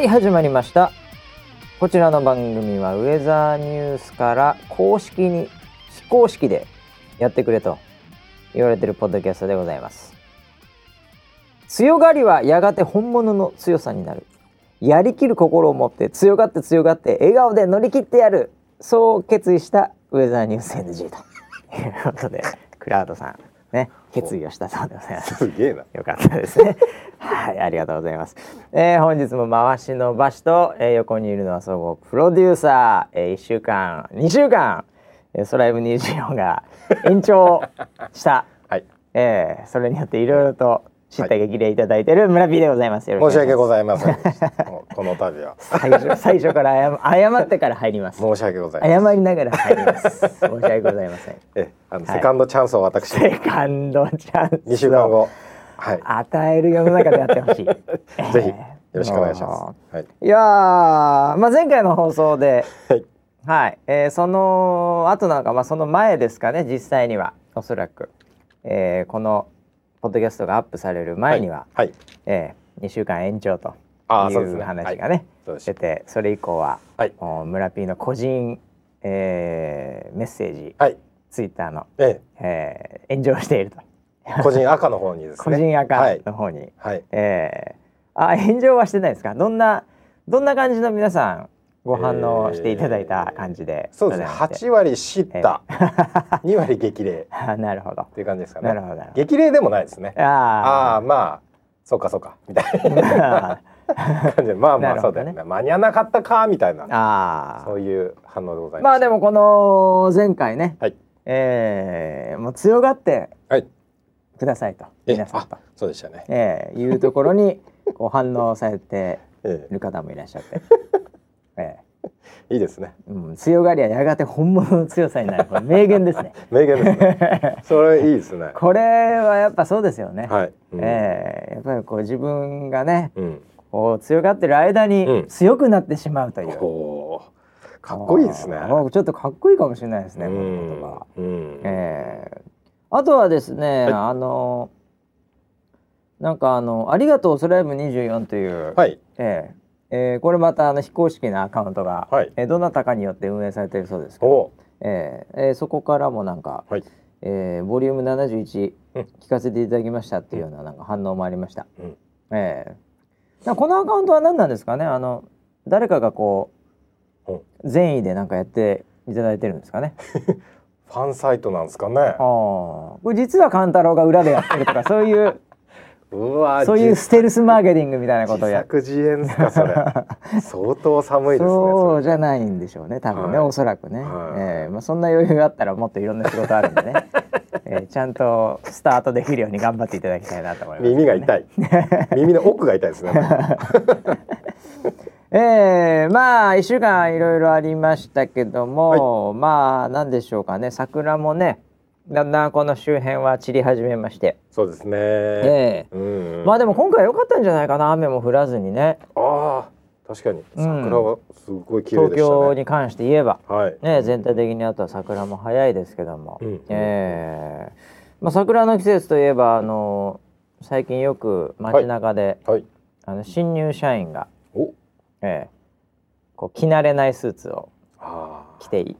はい始まりました。こちらの番組はウェザーニュースから公式に非公式でやってくれと言われてるポッドキャストでございます。強がりはやがて本物の強さになる。やりきる心を持って強がって強がって笑顔で乗り切ってやる。そう決意したウェザーニュース NG ということでクラウドさん。ね決意をしたそうでございますすげえな。よかったですね。はい、ありがとうございます。えー本日も回しの場所と、えー横にいるのは総合プロデューサー、えー、1週間、2週間、えー、ソライブ24が延長した、はい。えーそれによっていろいろと知った激励いただいている村 P でございます。申し訳ごいざいません この度は。最初最初から謝謝ってから入ります。申し訳ございません。謝りながら入ります。申し訳ございません。え、あの、はいセカンドチャンスを私セカンドチャンス。二週間後。はい。与える世の中でやってほしい。ぜひよろしくお願いします。はい。いやー、まあ、前回の放送で、はい。はい、えーその後なんか、まあ、その前ですかね、実際には、おそらく。えーこのポッドキャストがアップされる前には、はい。え2週間延長というあーそうですね話がね、そうです出て、それ以降は、はい。もう村 P の個人、えーメッセージ、はい。ツイッターの、ええー炎上していると。え、個人赤の方にです個ね。人アカはい。の方に、はい。えー、あ炎上はしてないですか？どんなどんな感じの皆さんご反応していただいた感じで、そうですね。八割知った。二割激励あ なるほどっていう感じですかね。なるほど激励でもないですね。あああ、まあ。そうか、そうか。みたいあな 感じで、まあまあ、そうだよね。間に合わなかったかみたいな。あそういう反応でございます。まあでもこの前回ね、はい。えー、もう強がってはい。くださいとえ皆さんとあ、そうでしたね。えー、いうところにこう反応されて る方もいらっしゃって、ええ、いいですね。ーうん、強がりはやがて本物の強さになるこれ 名言ですね名言ですね。それいいですね。これはやっぱそうですよね、はい。うんえーやっぱりこう自分がねうん。こう強がってる間うんに強くなってしまうという、おーかっこいいですね。ちょっとかっこいいかもしれないですね、うこの言葉ん。うん。えーあとはですね、はいあのなんかあの「ありがとうソライブ24」という、はい。えーえーこれまたあの非公式なアカウントが、はい。えーどなたかによって運営されているそうですけど、おえーえーそこからもなんか、はい。えーボリューム71うん。聞かせていただきましたっていうようななんか反応もありました。うん。ええなんかこのアカウントは何なんですかね？あの誰かがこう善意でなんかやっていただいてるんですかね？ファンサイトなんですかね？ああ。これ実は勘太郎が裏でやってるとかそういううわ。そういうステルスマーケティングみたいな自ことをや作自演ですかそれ。相当寒いですね。そうじゃい。ないんでしょうね多分ね、はいおそらくね、はいええまあ、そんな余裕があったらもっといろんな仕事あるんでね、ええちゃんとスタートできるように頑張っていただきたいなと思います、耳が痛い。耳の奥が痛いですね。えー、まあ1週間いろいろありましたけども、まあ何でしょうかね桜もねだんだんこの周辺は散り始めまして、そうですね。ええうん。まあでも今回良かったんじゃないかな雨も降らずにねああ、確かにうん桜はすごい綺麗東でしたね。京に関して言えば、はい。ね、全体的にあとは桜も早いですけども、うんえーまあ、桜の季節といえばあの最近よく街中で、はい。あの新入社員が、お。えーこう着慣れないスーツをああ。着てい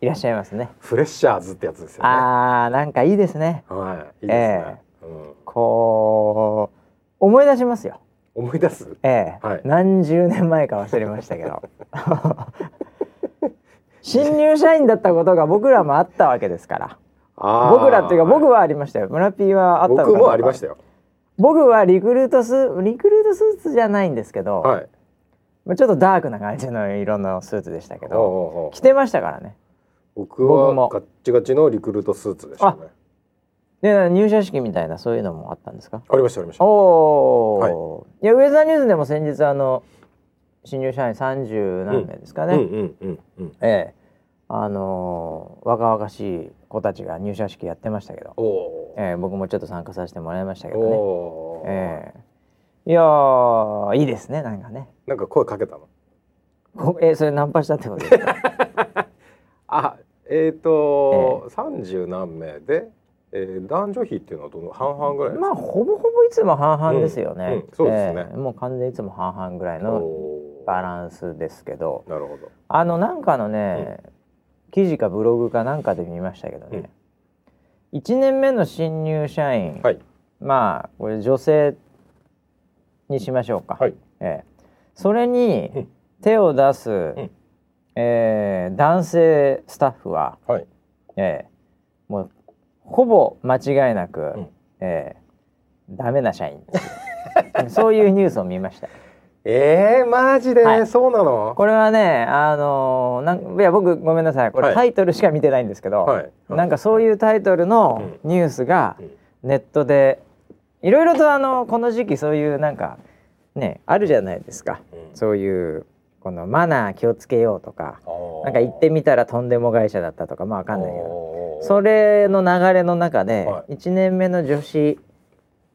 いらっしゃいますね。フレッシャーズってやつですよね。あーなんかいいですね。はい。いいですね。うん。こう思い出しますよ。思い出す？ええ。はい。何十年前か忘れましたけど。新入社員だったことが僕らもあったわけですから。僕らっていうか僕はありましたよ。村 P はあった僕もありましたよ。僕はリクルートスリクルートスーツじゃないんですけど、はい。まあちょっとダークな感じの色のスーツでしたけど着てましたからね。僕はガッチガチのリクルートスーツでしたね。で入社式みたいなそういうのもあったんですか？ありましたありました。おお、い、やウェザーニュースでも先日あの新入社員30何名ですかね、うんうんうんうん。ええ。あのー若々しい子たちが入社式やってましたけど、お。ええ僕もちょっと参加させてもらいましたけおどね、おー。ええ。いやーいいですねなんかね。なんか声かけたの？こえーそれナンパしたってことですか？あ、えっ、ー、と三十、何名でえー、男女比っていうのはどの半々ぐらいですか？まあほぼほぼいつも半々ですよね、うんうんそうですね。ええもう完全にいつも半々ぐらいのバランスですけど。なるほど。あのなんかのね、記事かブログかなんかで見ましたけどね、1年目の新入社員、はい。まあこれ女性にしましょうか、はい。ええ。それうにん。手を出す、ん。えー男性スタッフは、はい。ええ。もうほぼ間違いなく、ん。ええダメな社員 そういうニュースを見ました。えー、マジで、はい。そうなの？これはねあのーなんいや僕ごめんなさい。これ、はい。タイトルしか見てないんですけど、はい。なんかそういうタイトルのニュースがうん。ネットでいろいろとあのこの時期そういうなんかねあるじゃないですか。うん。そういうこのマナー気をつけようとかなんか行ってみたらとんでも会社だったとかまあわかんないけどそれの流れの中では1年目の女子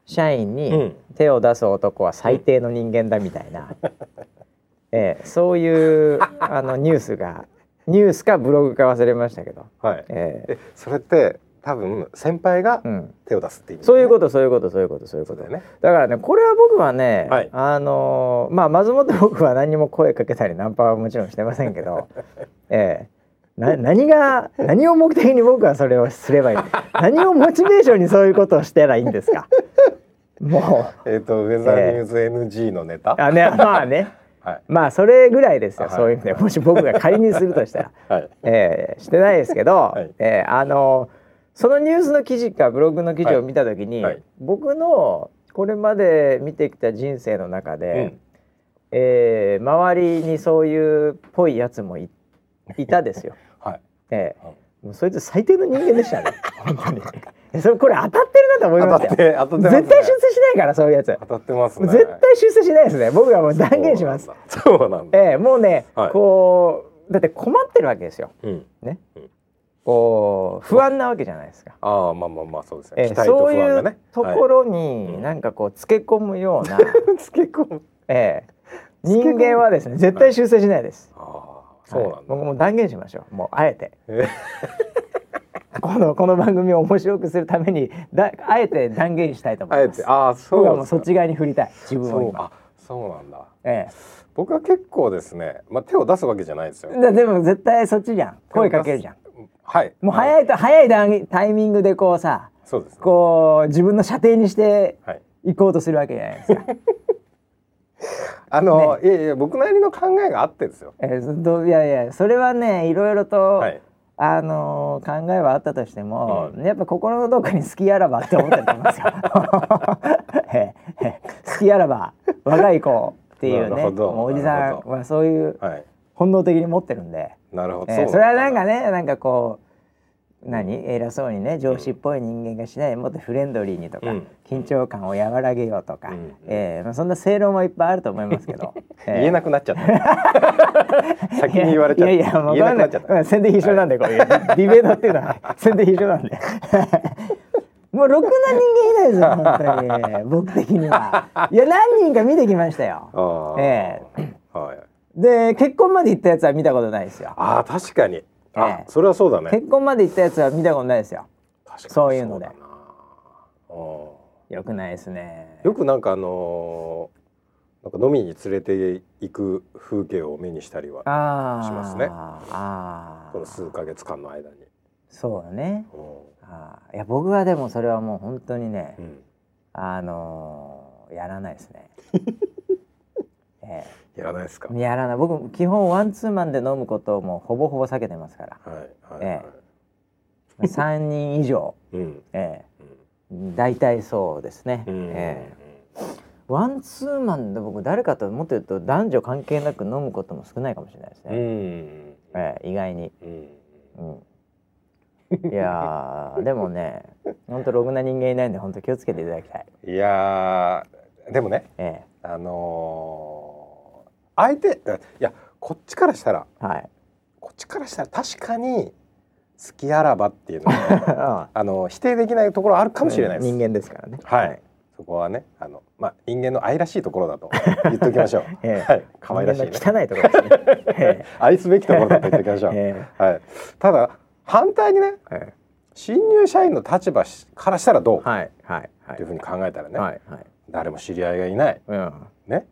社員うにん。手を出す男は最低の人間だみたいな、ええそういうあのニュースがニュースかブログか忘れましたけど、はい。ええ。え、それって多分先輩がうん、手を出すって意味、そういうことそういうことそういうことそういうこと。だよね。だからねこれは僕はね、はい。あのーまあまずもって僕は何にも声かけたりナンパはもちろんしてませんけど、ええな何が何を目的に僕はそれをすればいい？何をモチベーションにそういうことをしたらいいんですか？もえっ、とウェザーニューズ NG のネタ？うあねまあね。はい。まあそれぐらいですよ、はい。そういう意味でもし僕が仮にするとしたら、はい。ええしてないですけど、はい。ええあのそのニュースの記事かブログの記事を見た時に、僕のこれまで見てきた人生の中で、うん。えー周りにそういうっぽいやつもいいたですよ。はい。えうんえもうそいつ最低の人間でしたね。本当に。えそれこれ当たってるなと思い当ましたよ。当たってね。絶対出世しないからそういうやつ。当たってますね。絶対出世しないですね。僕はもう断言します。そうなんだ。ええもうね、はいこうだって困ってるわけですよ。うん。ねうん。こう不安なわけじゃないですか。ああまあまあまあそうですね。ええ期待とそういう。ところはいになんかこうつけ込むような、つけ込む。ええ人間はですね絶対出世しないです。ああそうなんだ。はい僕も断言しましょう。もうあえて。え？このこの番組を面白くするためにだあえて断言したいと思います。あえて？ああそう僕はそっち側に振りたい自分を今。あそうなんだ。え僕は結構ですね、まあ手を出すわけじゃないですよえ。。ででも絶対そっちじゃん。声かけるじゃん。はい。もう早いと早い段タイミングでこうさ、そうですね。こう自分の射程にしてはい。行こうとするわけじゃないですか。あの、いやいや僕なりの考えがあってですよ。えーどいやいやそれはねいろいろと、はい。あのー考えはあったとしても、うやっぱ心のどっかに好きあらばって思ってると思いますよ。好きあらば若い子っていうねおじさんはそういうはい。本能的に持ってるんで、なるほど。ええそれはなんかねなんかこう何？偉そうにね上司っぽい人間がしない。でもっとフレンドリーにとか、うん。緊張感を和らげようとか、うん。ええまあ、そんな正論もいっぱいあると思いますけど、え え言えなくなっちゃった。先に言われちゃった。いやいやもう言えなくなっちゃった。宣伝必勝なんで、こういうディベートっていうのは 宣伝必勝なんで。もうろくな人間いないですよ本当に。僕的には。いや何人か見てきましたよ。ああ。えはい。で結婚まで行ったやつは見たことないですよ。ああ確かに。あ、ええ。それはそうだね。結婚まで行ったやつは見たことないですよ。確かにそういうので。よくないですね。よくなんかあのーなんか飲みに連れて行く風景を目にしたりはしますね。ああこの数ヶ月間の間に。そうだね。うあー。いや僕はでもそれはもう本当にね、んうん。あのーやらないですね。ええやらないですか？はいやらない。僕基本ワンツーマンで飲むことをもうほぼほぼ避けてますから。はいえ3人以上、うん。ええ。大体そうですね、うん。うん。ええ。ワンツーマンで僕誰かともっと言うと男女関係なく飲むことも少ないかもしれないですうんね、うん。ええ意外に、うん。うん、いやーでもね 本当ろくな人間いないんで本当気をつけていただきたい、いやーでもねえ。あのー相手いやこっちからしたらえはい。こっちからしたら確かに好きあらばっていうのは あの否定できないところあるかもしれないです。人間ですからね。はい、そこはねあのまあ人間の愛らしいところだと言っておきましょう。ええ。はい、可愛らしいね。汚いところですね、え愛すべきところだと言っておきましょう。ええ。はい。ただ反対にねええ。新入社員の立場からしたらどう、はい。はい。はっていうふうに考えたらね、はい。はい。誰も知り合いがいない。うん。ね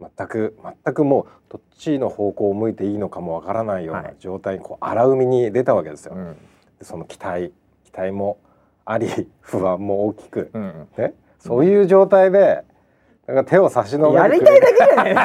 全く全くもうどっちの方向を向いていいのかもわからないようはない。状態にこう荒海に出たわけですよ。うん。でその期待期待もあり 不安も大きく、うんね、そういう状態でなんか手を差し伸べやりたいだけじゃない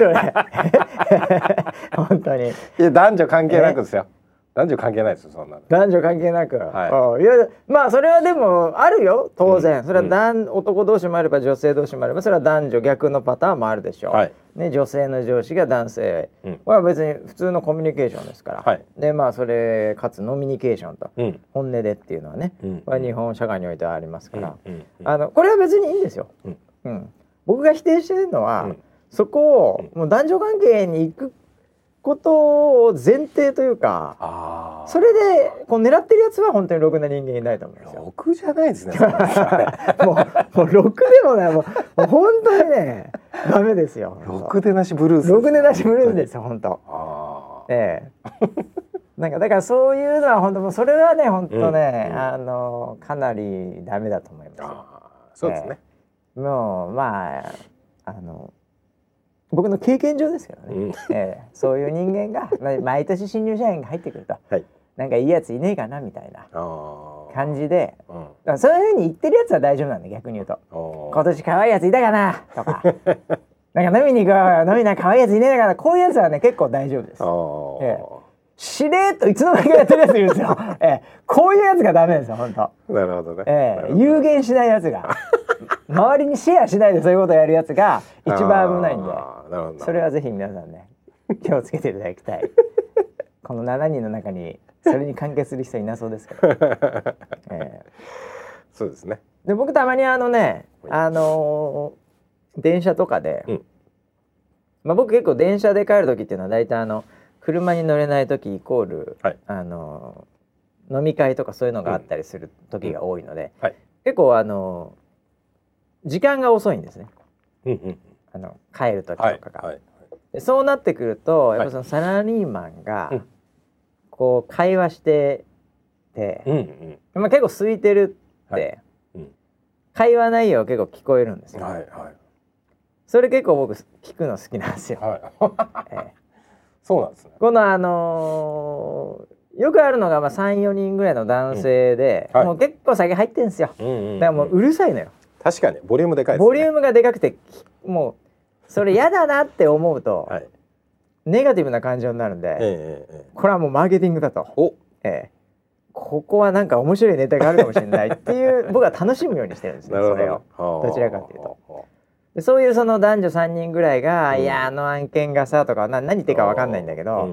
本当に。いや男女関係なくですよ男女関係ないですよそんなの。男女関係なく、はうんいやまあそれはでもあるよ当然、うん。それは男、男同士もあれば女性同士もあればそれは男女逆のパターンもあるでしょう、はい。ね、女性の上司が男性。うん。は別に普通のコミュニケーションですから、はい。でまあそれかつノミニケーションと。うん。本音でっていうのはね、うん。これは日本社会においてはありますから、うん。うん。あのこれは別にいいんですよ、うん。うん。僕が否定してるのは、うん。そこをもう男女関係に行くことを前提というかそれでこう狙ってるやつは本当にろくな人間いないと思うんですよ。ろくじゃないですね。もうもうろくでもないもう本当にねダメですよ。ろくでなしブルース。ろくでなしブルースですよ本当。ああ。ええ。なんかだからそういうのは本当もうそれはね本当ね、うんうんあのかなりダメだと思いますそうですね。もうまああの僕の経験上ですけどね、うん。ええ。そういう人間がま毎年新入社員が入ってくると。はい。なんかいいやついねえかなみたいな。感じで。うん。そういうふうに言ってるやつは大丈夫なんだ逆に言うと。お今年可愛いやついたかな？とか。なんか飲みに行こうよ。飲みな可愛いやついねえかな？こういうやつはね結構大丈夫です。ああ。えしれーっといつの間にかやってるやついるんですよ、ええ、こういうやつがダメですよ本当。なるほどね。ええ。有限しないやつが。周りにシェアしないでそういうことをやるやつが一番危ないんで。なるほど。それはぜひ皆さんね気をつけていただきたい。この7人の中にそれに関係する人いなそうですけど、ええ。そうですね。で僕たまにあのねあのー電車とかで、うん。まあ、僕結構電車で帰る時っていうのは大体あの車に乗れない時イコール、はいあのー飲み会とかそういうのがあったりする時が多いので、はい。結構あのー時間が遅いんですねうんうん。あの帰る時とはいかが。はい。でそうなってくるといやっぱそのサラリーマンがうんこう会話してて、うんうん。まあ、結構空いてるって、はいうん会話内容結構聞こえるんですよ。はいはいそれ結構僕聞くの好きなんですよ。はい。ええそうなんですね。このあのーよくあるのがまあ34人ぐらいの男性で、うんはいもう結構酒入ってんすよ。うんうん。だからもううるさいのよ。確かにボリュームでかいですね。ボリュームがでかくてきもうそれ嫌だなって思うと、はい。ネガティブな感情になるんで、ええ。これはもうマーケティングだと。お。ええここはなんか面白いネタがあるかもしれないっていう僕は楽しむようにしてるんですね それを。ど。どちらかというとと。でそういうその男女3人ぐらいが「うん。いやあの案件がさ」とかな何言ってるか分かんないんだけど、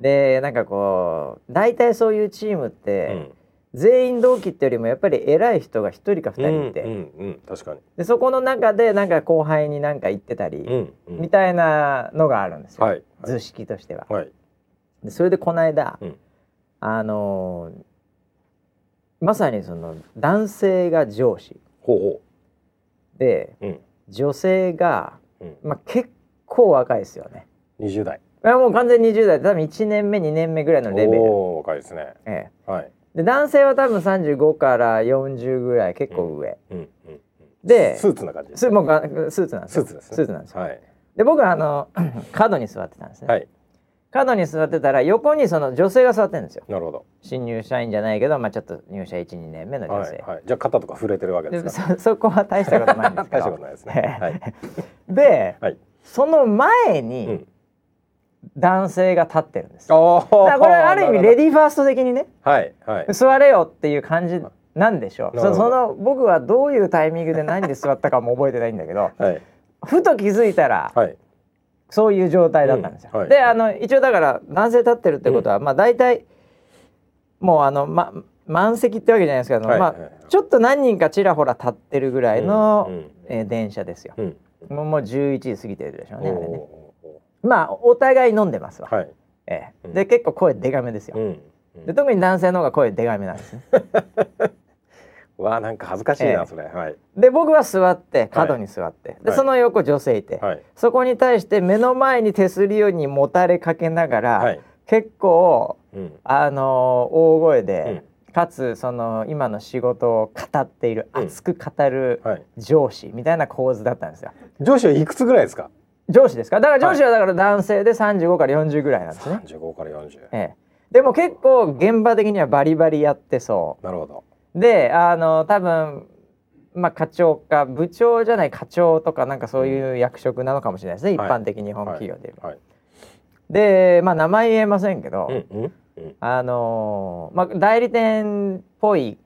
でなんかこう大体そういうチームっうて、ん。全員同期ってよりもやっぱり偉い人が1人か2人いて、うん確かに。でそこの中でなんか後輩に何か言ってたり、みたいなのがあるんですよ、はい。図式としては。はい。でそれでこの間、うん。あのーまさにその男性が上司。ほうほでう。うん女性が、うん。まあ、結構若いですよね。二十代。いやもう完全に20代で多分1年目2年目ぐらいのレベル、おお若いですね。ええ、はい。で男性は多分35から40ぐらい結構上、うんうんうん。でスーツな感じですスもうがスーツなんですよスーツですね。スーツなんですよはいで僕はあの 角に座ってたんですね、はい。角に座ってたら横にその女性が座ってるんですよなるほど。新入社員じゃないけど、まあ、ちょっと入社12年目の女性、はいはい。じゃあ肩とか触れてるわけでですか。そ そこは大したことないんですけ大どしたことないですね。はい。で、はい。その前うにん。男性が立ってるんですだからこれある意味レデディーファースト的にねはいはい。座れよっていう感じなんでしょうそその僕はどういうタイミングで何で座ったかも覚えてないんだけど はいふと気づいたらはい。そういう状態だったんですよ。うんはいであの一応だから男性立ってるってことは、まあ大体もうあの、ま、満席ってわけじゃないですけど、まあはいはいはいちょっと何人かちらほら立ってるぐらいの、うんうんえー電車ですよ。うん。もうもう11時過ぎてるでしょうねあれね。おまあお互い飲んでますわ。ーはい。ええうんで結構声でかめですよ。うん。で特に男性の方が声でかめなんですね。わあなんか恥ずかしいええ。なそれ。はい。で僕は座って角に座って、ではい。その横女性いて、はい。そこに対して目の前に手すりにもたれかけながら、はい。結構うん。あのー大声でかつその今の仕事を語っている、うん。熱く語るはい。上司みたいな構図だったんですよ。上司はいくつぐらいですか？上司ですか？だから上司はだから男性で35から40ぐらいなんですね。35から40ええ、でも結構現場的にはバリバリやってそなるほど。う。であの多分まあ課長か部長じゃない課長とかなんかそういう役職なのかもしれないですね、はい。一般的に日本企業で言えば。はい。でまあ名前言えませんけど、うんうんうん。あのまあ代理店っぽい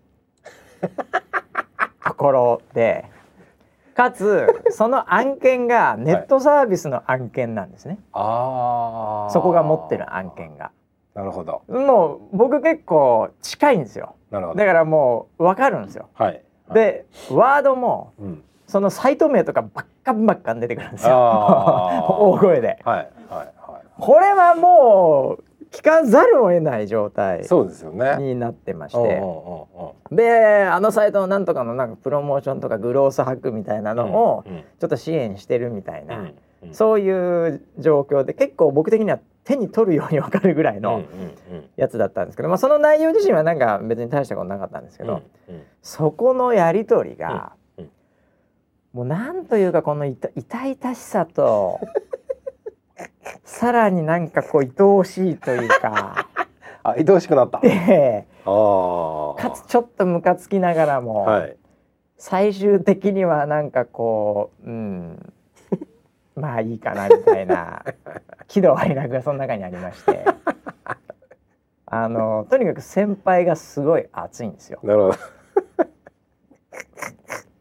ところでかつその案件がネットサービスの案件なんですね、ああそこが持ってる案件が。なるほど。もう僕結構近いんですよ。なるほど。だからもう分かるんですよ。はい。でワードもうん。そのサイト名とかばっかばっか出てくるんですよ。大声で。はいはいはこれはもう聞かざるを得ない状態いそうですよね。になってまして。うんであのサイトのなんとかのなんかプロモーションとかグロースハックみたいなのをちょっと支援してるみたいな、うんうん。そういう状況で結構僕的には手に取るように分かるぐらいのやつだったんですけど、まあ、その内容自身はなんか別に大したことなかったんですけど、うんうん。そこのやり取りが、うんうん。もうなんというかこの痛々しさと さらになんかこう愛おしいというか あ愛おしくなった。かつちょっとムカつきながらも。はい。最終的にはなんかこううん。まあいいかなみたいな 喜怒哀楽がその中にありまして。あのとにかく先輩がすごい熱いんですよ。なるほど。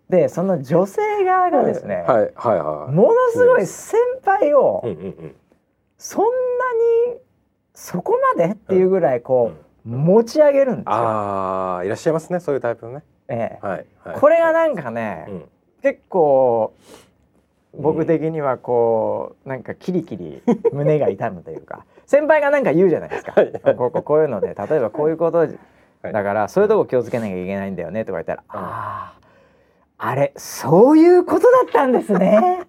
でその女性側がですね、はい。はいはいものすごい先輩をうんうんうん。そんなにそこまでっていうぐらいこう持ち上げるんですよ。ああいらっしゃいますねそういうタイプのね。ええ。はいはい。これがなんかね、うん。結構僕的にはこうなんかキリキリ胸が痛むというか 先輩がなんか言うじゃないですか、こうこうこういうので例えばこういうことはいだからそういうとこ気をつけなきゃいけないんだよねとか言ったら、あああれそういうことだったんですね。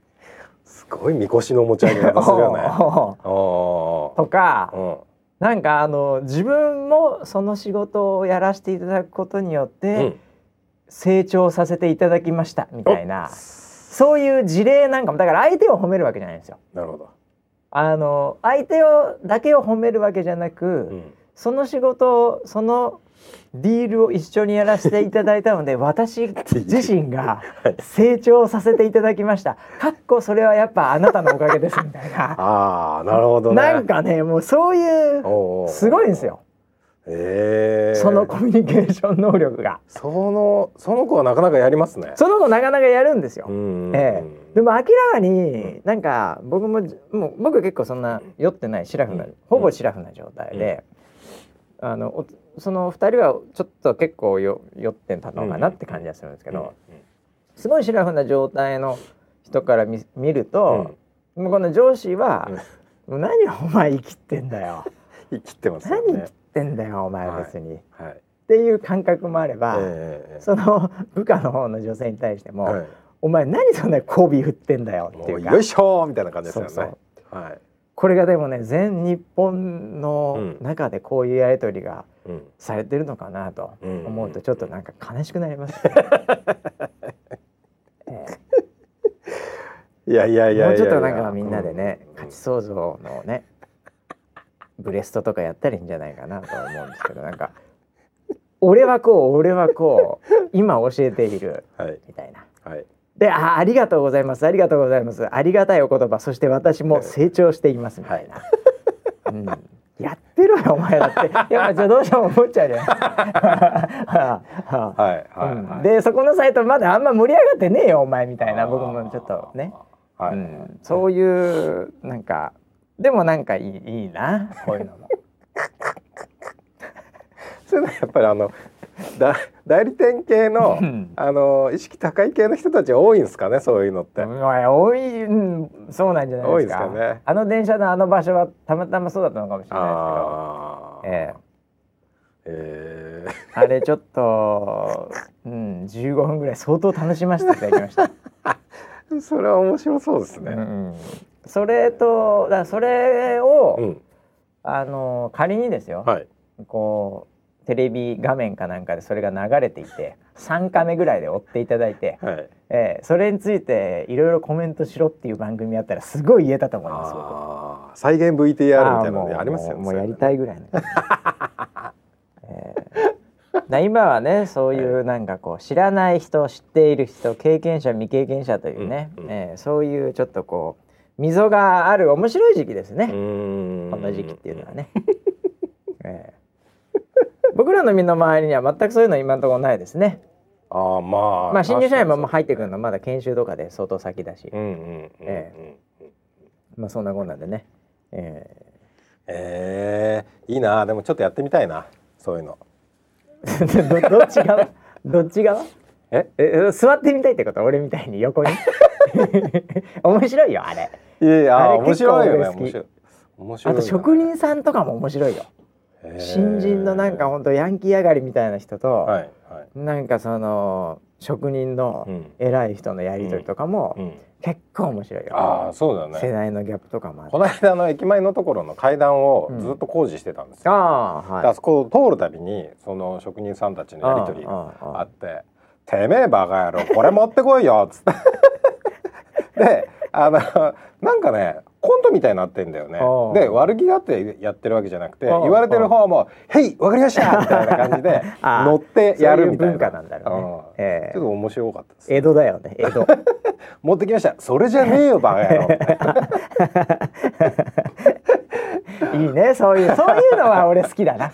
すごいみこしの持ち上げ方するよね。あとかあうん。なんかあの自分もその仕事をやらせていただくことによって、うん。成長させていただきましたみたいなそういう事例なんかもだから相手を褒めるわけじゃないんですよ。なるほどあの相手をだけを褒めるわけじゃなく、うんその仕事そのディールを一緒にやらせていただいたので 私自身が成長させていただきました。かっこそれはやっぱあなたのおかげですみたいな。ああなるほどねなんかねもうそういうすごいんですよ。ええそのコミュニケーション能力が。そのその子はなかなかやりますね。その子なかなかやるんですよ。うんええ、でも明らかになんか僕ももう僕結構そんな酔ってないシラフな、うん。ほぼシラフな状態で、あのおその二人はちょっと結構よ酔ってたのかなって感じがするんですけど、すごいシラフな状態の人から見見ると、もうこの上司は、もう何お前生きってんだよ、生きてますよね。何ってんだよお前別に、っはい。ていう感覚もあれば、ええその部下の方の女性に対しても、はい。お前何そんな媚び振ってんだよっていうかよいしょーみたいな感じですよね。そうそう。はい。これがでもね全日本のうん。中でこういうやり取りがうん。されてるのかなとうん。思うとちょっとなんか悲しくなります、ねえ。いやいやえいやいや。もうちょっとなんかみんなでねうん。価値創造のねブレストとかやったらいいんじゃないかなと思うんですけどなんか俺はこう俺はこう今教えているはい。みたいな。はい。であありがとうございますありがとうございますありがたいお言葉そして私も成長していますみたいな、うん、やってろよお前だって。やっぱじゃあどうしても思っちゃうじゃな いでそこのサイトまだあんま盛り上がってねえよお前みたいな僕もちょっとね、はい。うん、そういうなんかでもなんかいいいいな。こういうのも。それはやっぱりあのだ代理店系のうん。あの意識高い系の人たち多いんですかねそういうのって、まあ多い、うん、そうなんじゃないですか。多いですかね。あの電車のあの場所はたまたまそうだったのかもしれないですけど。ええ。ええあれちょっと、うん、15分ぐらい相当楽しませていただきました。それは面白そうですうんね。うんそれと、だそれを、うん、あの仮にですよ、はい。こうテレビ画面かなんかでそれが流れていて3カメぐらいで追っていただいて、はい。えーそれについていろいろコメントしろっていう番組やったらすごい言えたと思います僕あー再現 VTR みたいなのありますよねもうやりたいぐらいの、えーだ今はねそういうなんかこう知らない人知っている人経験者未経験者というね、うんうん。えーそういうちょっとこう溝がある面白い時期ですね、こんな時期っていうのはね、えー僕らの身の回りには全くそういうの今のところないですね。ああまあまあ新入社員も入ってくるのはまだ研修とかで相当先だし、まあそんなこんなんでね、ええ。ー、いいな。でもちょっとやってみたいな。そういうの。ー どどっち側？どっち側？え？え座ってみたいってこと？俺みたいに横に？面白いよあれいやいやあれ面白いよね面白い。面白いなあと職人さんとかも面白いよ。新人のなんかほんとヤンキー上がりみたいな人と、はいはい。なんかその職人のうん。偉い人のやり取りとかもうん。結構面白いよ、ああそうだ世ね代のギャップとかもこの間の駅前のところの階段をずっと工事してたんですよ、ああはい。であそこを通るたびにその職人さんたちのやり取りがあって「てめえバカ野郎これ持ってこいよ」っつって。であのなんかねコントみたいになってんだよね。で悪気があってやってるわけじゃなくて言われてる方も「へいわかりました! 」みたいな感じで乗ってやるみたいな。文化なんだろうね。うん。ええ。ちょっと面白かったです江戸だよね江戸。持ってきました。それじゃねえよバカ野郎。い ないいねそういうそういうのは俺好きだな。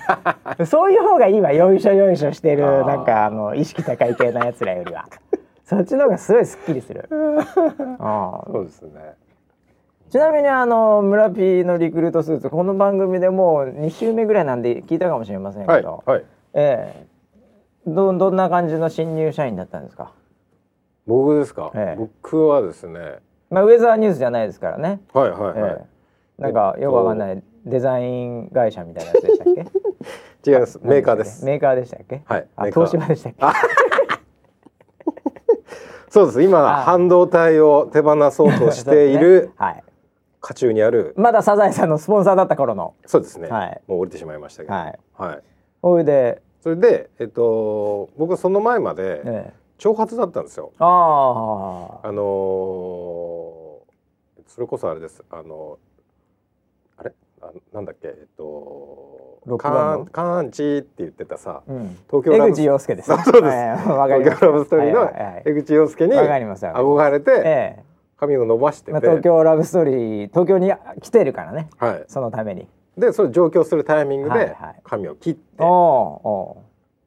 そういう方がいいわよいしょよいしょしてるなんかあの意識高い系なやつらよりはそっちの方がすごいすっきりする。ああ。そうですね。ちなみにあの村 P のリクルートスーツこの番組でもう2週目ぐらいなんで聞いたかもしれませんけはいど、はい。ええ。どどんな感じの新入社員だったんですか？僕ですか、ええ。僕はですね。まあウェザーニュースじゃないですからね、はいはいはい、ええ。なんかよくわかんないデザイン会社みたいなやつでしたっけ？違います。メーカーです。メーカーでしたっけ？はい。あ東芝でしたっけ？そうです。今あ半導体を手放そうとしている はい。渦中にあるまだサザエさんのスポンサーだった頃の。そうですね、はい。もう降りてしまいましたけど。はい。はい。それで、それでえっと僕その前までええ、長髪だったんですよ。あああのーそれこそあれです。あのあれ？あなんだっけ？えっとカーンカーンチって言ってたさうん。東京ラブ江口洋介ですね。そうです。はいわかります東京ラブストーリーのはいはいはい。江口洋介にわかりますわかります憧れてええ。髪を伸ばしてて、まあ、東京ラブストーリー東京に来てるからね。はい、そのために。でそれ上京するタイミングではいはい。髪を切って、おお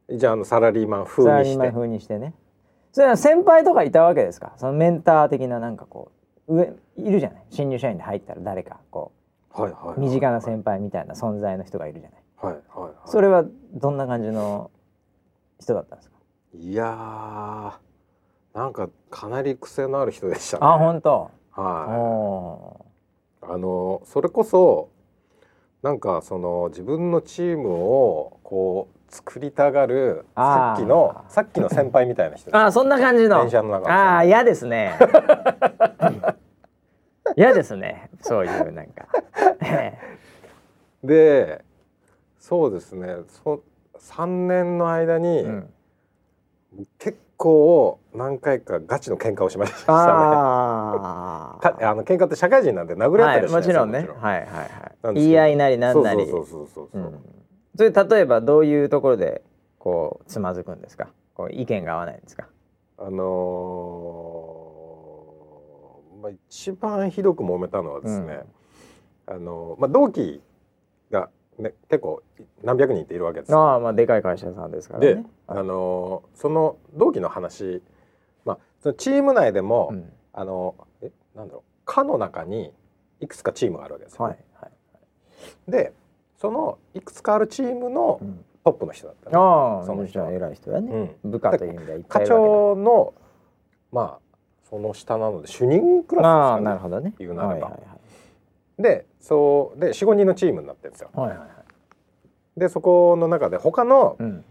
じゃああのサラリーマン風サラリーマンにして風にしてね。それは先輩とかいたわけですか？そのメンター的ななんかこう上いるじゃない？新入社員で入ったら誰かこはいはいはう身近な先輩みたいな存在の人がいるじゃない？はいはいはい。それはどんな感じの人だったんですか？いやーなんかかなり癖のある人でしたね。あ本当？おはい。おあのそれこそなんかその自分のチームをこう作りたがるさっきのさっきの先輩みたいな人ーあそんな感じの。電車の中のああ嫌ですね。嫌ですね。そういうなんか。え。でそうですね。そ3年の間に、えうん。結構何回かガチの喧嘩をしましたね。あか あの喧嘩って社会人なんで殴り合ったはい、りしないですよもちろんね。はいはいはい。言い合いなりなんなり。そうそうそうそうそう、う。ん。それ例えばどういうところでこうつまずくんですか？こう意見が合わないんですか？あのーまあ一番ひどく揉めたのはですね、あのーまあ同期がね結構何百人っているわけですよ。ああまあでかい会社さんですからでね、あのーその同期の話、まあそのチーム内でも、うん。あのえなんだろう課の中にいくつかチームがあるわけですよ、はいはい、でそのいくつかあるチームのうん、トップの人だったね、ああその人は。偉い人だね、うん。部下という意味ではいっぱ課いいるわけだ長のまあその下なので主任クラスですあかね。あなるほどね。言うなれば。はいはいでそうで45人のチームになってるんですよ。はいはいはい。はいでそこの中で他のうん。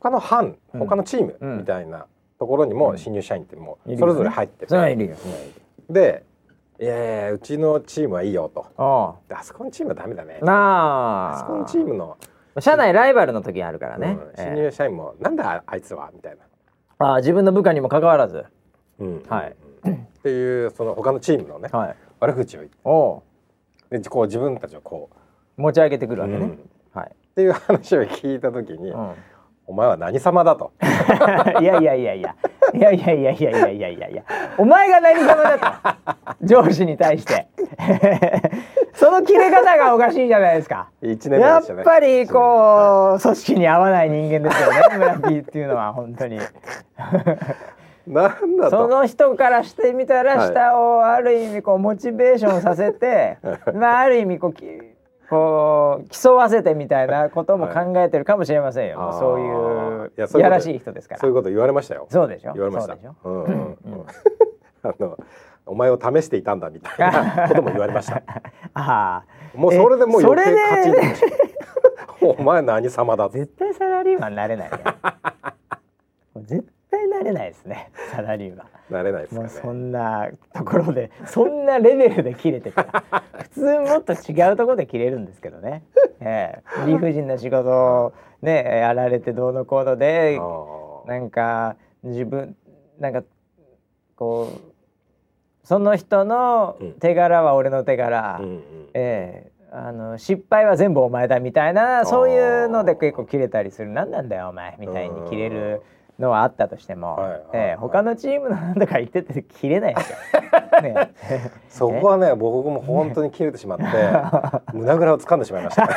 他の班うん。他のチームうん。みたいなところにうん。も新入社員ってもいうそれぞれ入ってて、それはいるよそれはいるで「いやいやうちのチームはいいよ」と。あ「であそこのチームはダメだね」あなあ。あそこのチームの社内ライバルの時あるからね、うん新入社員も、なんだあいつはみたいな、ああ自分の部下にもかかわらず。うん。はい。うんっていうその他のチームのねはい。悪口を言ってでこう自分たちをこう持ち上げてくるわけね、うん。はい、っていう話を聞いた時に、うん。お前は何様だと。いやいやいやいや。いやいやいやいやいやいやいや。いやお前が何様だと。上司に対して。その切れ方がおかしいじゃないですか。一年目やっぱりこう組織に合わない人間ですよね村 P っていうのは本当になんだと。その人からしてみたらはい。下をある意味こうモチベーションさせて、まあある意味こうきこう競わせてみたいなことも考えてるかもしれませんよ、もうそういうあー。いやそういうやらしい人ですから。そういうこと言われましたよ。そうでしょ？言われました。あのお前を試していたんだみたいな ことも言われました。ああもうそれでもう余計勝ちになりましたお前何様だ絶対サラリーマンなれないね 絶対なれないですね サラリーマン。なれないですかもうそねんなところでそんなレベルで切れてたら 普通もっと違うところで切れるんですけどね、ええ、理不尽な仕事をねやられてどうのこうのでなんか自分なんかこうその人のうん。手柄は俺の手柄、うんうん。ええあの失敗は全部お前だみたいなそういうので結構切れたりする。何なんだよお前みたいに切れるのはあったとしても、はいええ他のチームのなんだか言ってて切れないですよ。ねそこはね僕も本当に切れてしまって胸ぐらを掴んでしまいました。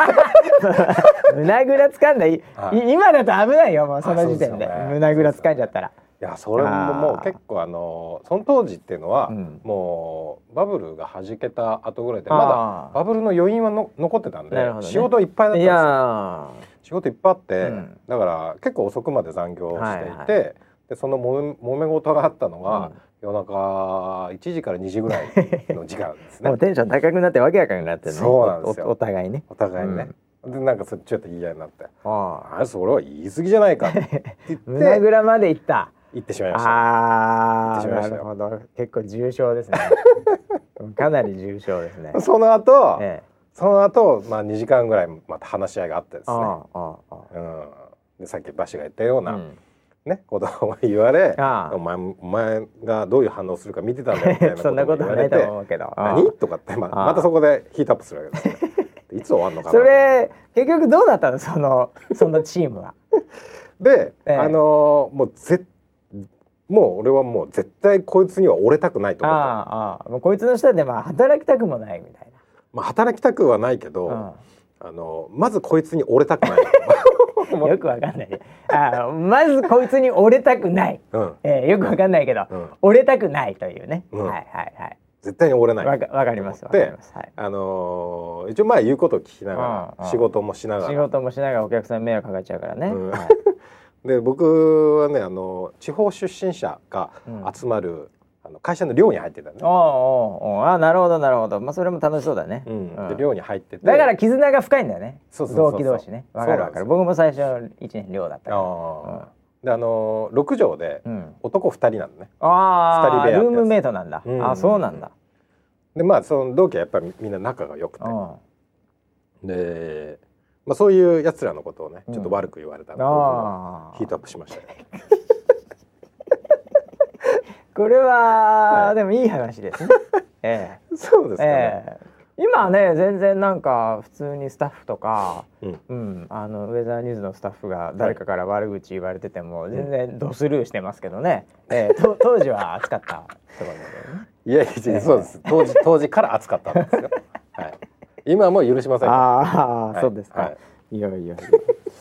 胸ぐら掴んだい、はい。今だと危ないよもうその時点で。ね。胸ぐら掴んじゃったら。いやそれももう結構あのその当時っていうのは、うん。もうバブルが弾けた後ぐらいでまだバブルの余韻はの残ってたんで、仕事いっぱいだったんいですよ。や仕事いっぱいあって、うん。だから結構遅くまで残業していて、はいはでそのもめ揉め事があったのが、うん。夜中1時から2時ぐらいの時間ですー もねうテンション高くなってわけわかんなってるね。そうなんですよ。おお互いね。お互いにね、でなんかそっちょっと言い合いになって「ああれそれは言い過ぎじゃないか」って言っ 胸てぐらまで行った。言ってしまいました。ああなるほど。結構重症ですね。かなり重症ですね。その後、ええ、その後まあ2時間ぐらいまた話し合いがあってですね、ああああうん、でさっきバシが言ったような、うん。ねことを言われああお前お前がどういう反応するか見てたんだよみたいな そんなことはないと言われて思うけど。何？とかってまああまたそこでヒートアップするわけですよ。いつ終わるのかな？それ結局どうだったの？そのそのチームは。で、ええ。あのーもうぜもう俺はもう絶対こいつには折れたくないと思ったああもうこいつの下でまあ働きたくもないみたいまあ、働きたくはないけど、な。あの まずこいつに折れたくない、うん、よくわかんない。ああまずこいつに折れたくない。うんえー、よくわかんないけど、うん、折れたくないというね。うんはいはいはい。絶対に折れないわかわかりますわかでります。はい。あのー一応まあ言うことを聞きながうんうんら仕事もしなが仕ら事もしながらお客さんに迷惑かかっちゃうからね。うんはいで僕はねあの地方出身者がうん。集まる、あの会社の寮に入ってたね、あなるほどなるほど。まあそれも楽しそうだね、うん。うん。で寮に入ってて。だから絆が深いんだよね。そうそう同期同士ね。わかるわかる。僕も最初一年寮だったから。あーであの6畳でうん、うん、男2人なのね。ああ二人部屋ってやつ。ルームメイトなんだ、うん。あそうなんだ、でまあその同期はやっぱりみんな仲が良くて。うん、で、まあ、そういうやつらのことをねうん。ちょっと悪く言われたので、ヒートアップしました。よ これは、はい。でもいい話ですね。ええ。そうですかね、ええ。今はね全然なんか普通にスタッフとか、うん。うん、あのウェザーニューズのスタッフが誰かから悪口言われてても全然ドスルーしてますけどね、ええと 当時は熱かったとこね。いやいやそうです。当時当時から熱かったんですよ、はい、今はもう許しません。よああ、はい。そうですか。はい。い、やいや。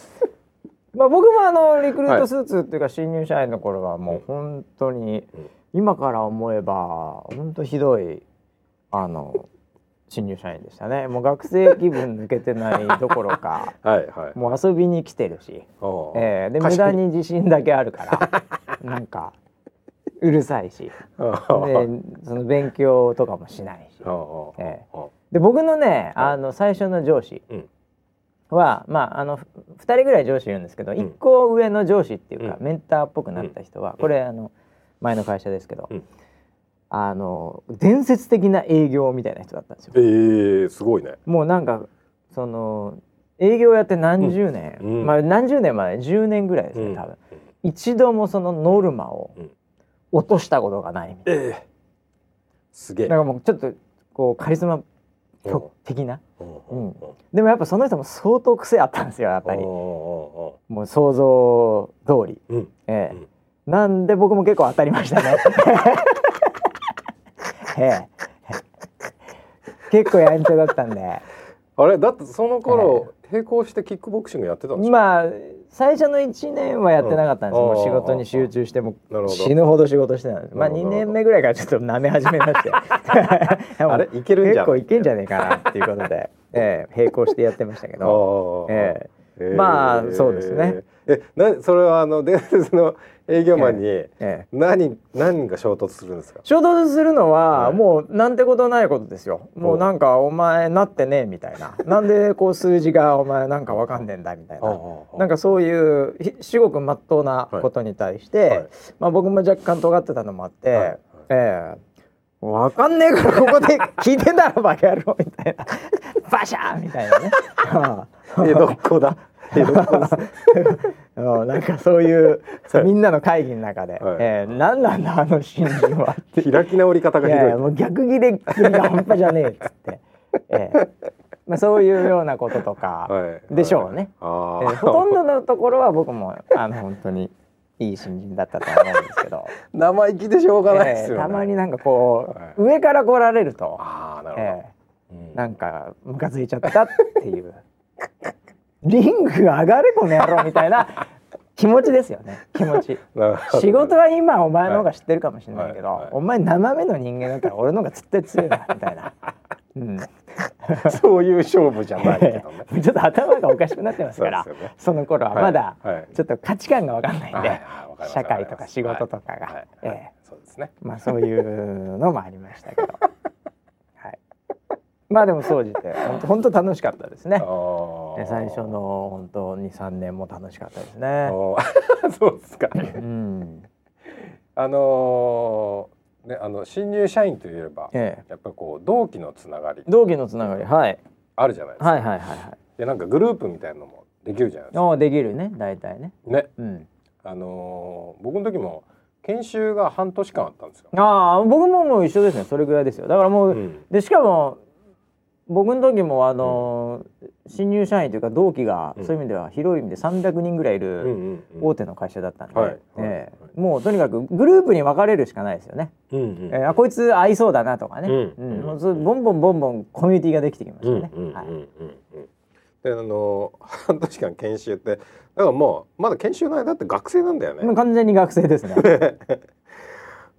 まあ僕もあのリクルートスーツっていうか新入社員の頃はもう本当にうん。今から思えば本当ひどいあの新入社員でしたね。もう学生気分抜けてないどころか はいはい。もう遊びに来てるし、えー、で無駄に自信だけあるから なんかうるさいし。でその勉強とかもしないし。えおうで僕のね、はい。あの最初の上司うん。は、まああのふ2人ぐらい上司いるんですけど、ん。一1個上の上司っていうか、うん。メンターっぽくなった人は、これあの前の会社ですけど、うん。あの伝説的な営業みたいな人だったんですよ。え。ー、すごいね。もうなんかその営業やって何十年、うん。うんまあ何十年前10年ぐらいですね多分、一度もそのノルマをうん。落としたことがないみたいええすげえ。な、だからもうちょっとこうカリスマうん的な？うんうんでもやっぱその人も相当癖あったんですよやっぱり。うんもう想像通り、うん。うんええ。うん。なんで僕も結構当たりましたね。ええ。結構やんちゃだったんで。あれだってその頃並行してキックボクシングやってたんですか？まあ最初の1年はやってなかったんです、うん。もう仕事に集中しても死ぬほど仕事してたんです。まあなるほど。2年目ぐらいからちょっと舐め始めまして。あれ？いけるんじゃん。結構いけんじゃねえかなっていうことで、ええ並行してやってましたけど、えええ。まあそうですね。えなそれはあの伝説の営業マンにえええ何何が衝突するんですか？衝突するのは、はいもうなんてことないことですよ。もうなんかお前なってねえみたいな。なんでこう数字がお前なんかわかんねえんだみたいな。なんかそういうひ至極まっとうなことに対して、はい。まあ僕も若干尖ってたのもあって、はい。はい。ええ。わかんねえからここで聞いてんだろバカ野郎みたいな。バシャーみたいなね。江戸っ子だ。江戸っ子です。ねうんなんかそういう みんなの会議の中で「はい。ええ何なんだあの新人は」って。開き直り方がいひどい。やいやもう逆ギレが半端じゃねえっつって、ええまあ、そういうようなこととかはい。でしょうね、ああええほとんどのところは僕もあの本当にいい新人だったとは思うんですけど、生意気でしょうがないですよね。ええたまになんかこう、はい。上から来られると、ああなるほど。えうん。えなんかムカついちゃったっていう リング上がれこの野郎みたいな 気持ちですよね。気持ち。仕事は今お前の方が知ってるかもしれないけど、はいはい。お前生身の人間だったら俺の方が絶対強いなみたいな、うん、そういう勝負じゃないけどね。ちょっと頭がおかしくなってますからそね。その頃はまだちょっと価値観が分かんないんで、はいはい社会とか仕事とかが、はいはいええ。そうですね。まあそういうのもありましたけど、はい、まあでも総じて本当楽しかったですね。最初の本当二三年も楽しかったですあね。ー。そうですか。うん、あのーねあの新入社員といえばええ、やっぱりこう同期のつながり。同期のつながり、はい、あるじゃないですか、はいはいはいはい。でなんかグループみたいなのもできるじゃないですか。できるね大体ね。ね。うん。あのー僕の時も研修が半年間あったんですよ、ああ僕ももう一緒ですね。それぐらいですよ。だからもう、うん。でしかも僕の時もあのー新入社員というか同期が、うん。そういう意味では広い意味で300人ぐらいいうんうるんうん。大手の会社だったんで、もうとにかくグループに分かれるしかないですよね。うんうん。えーあこいつ合いそうだなとかね、うん。うん。もうボンボンボンボンコミュニティができてきましたね。であのー半年間研修ってだからもうまだ研修の間って学生なんだよね。完全に学生ですね。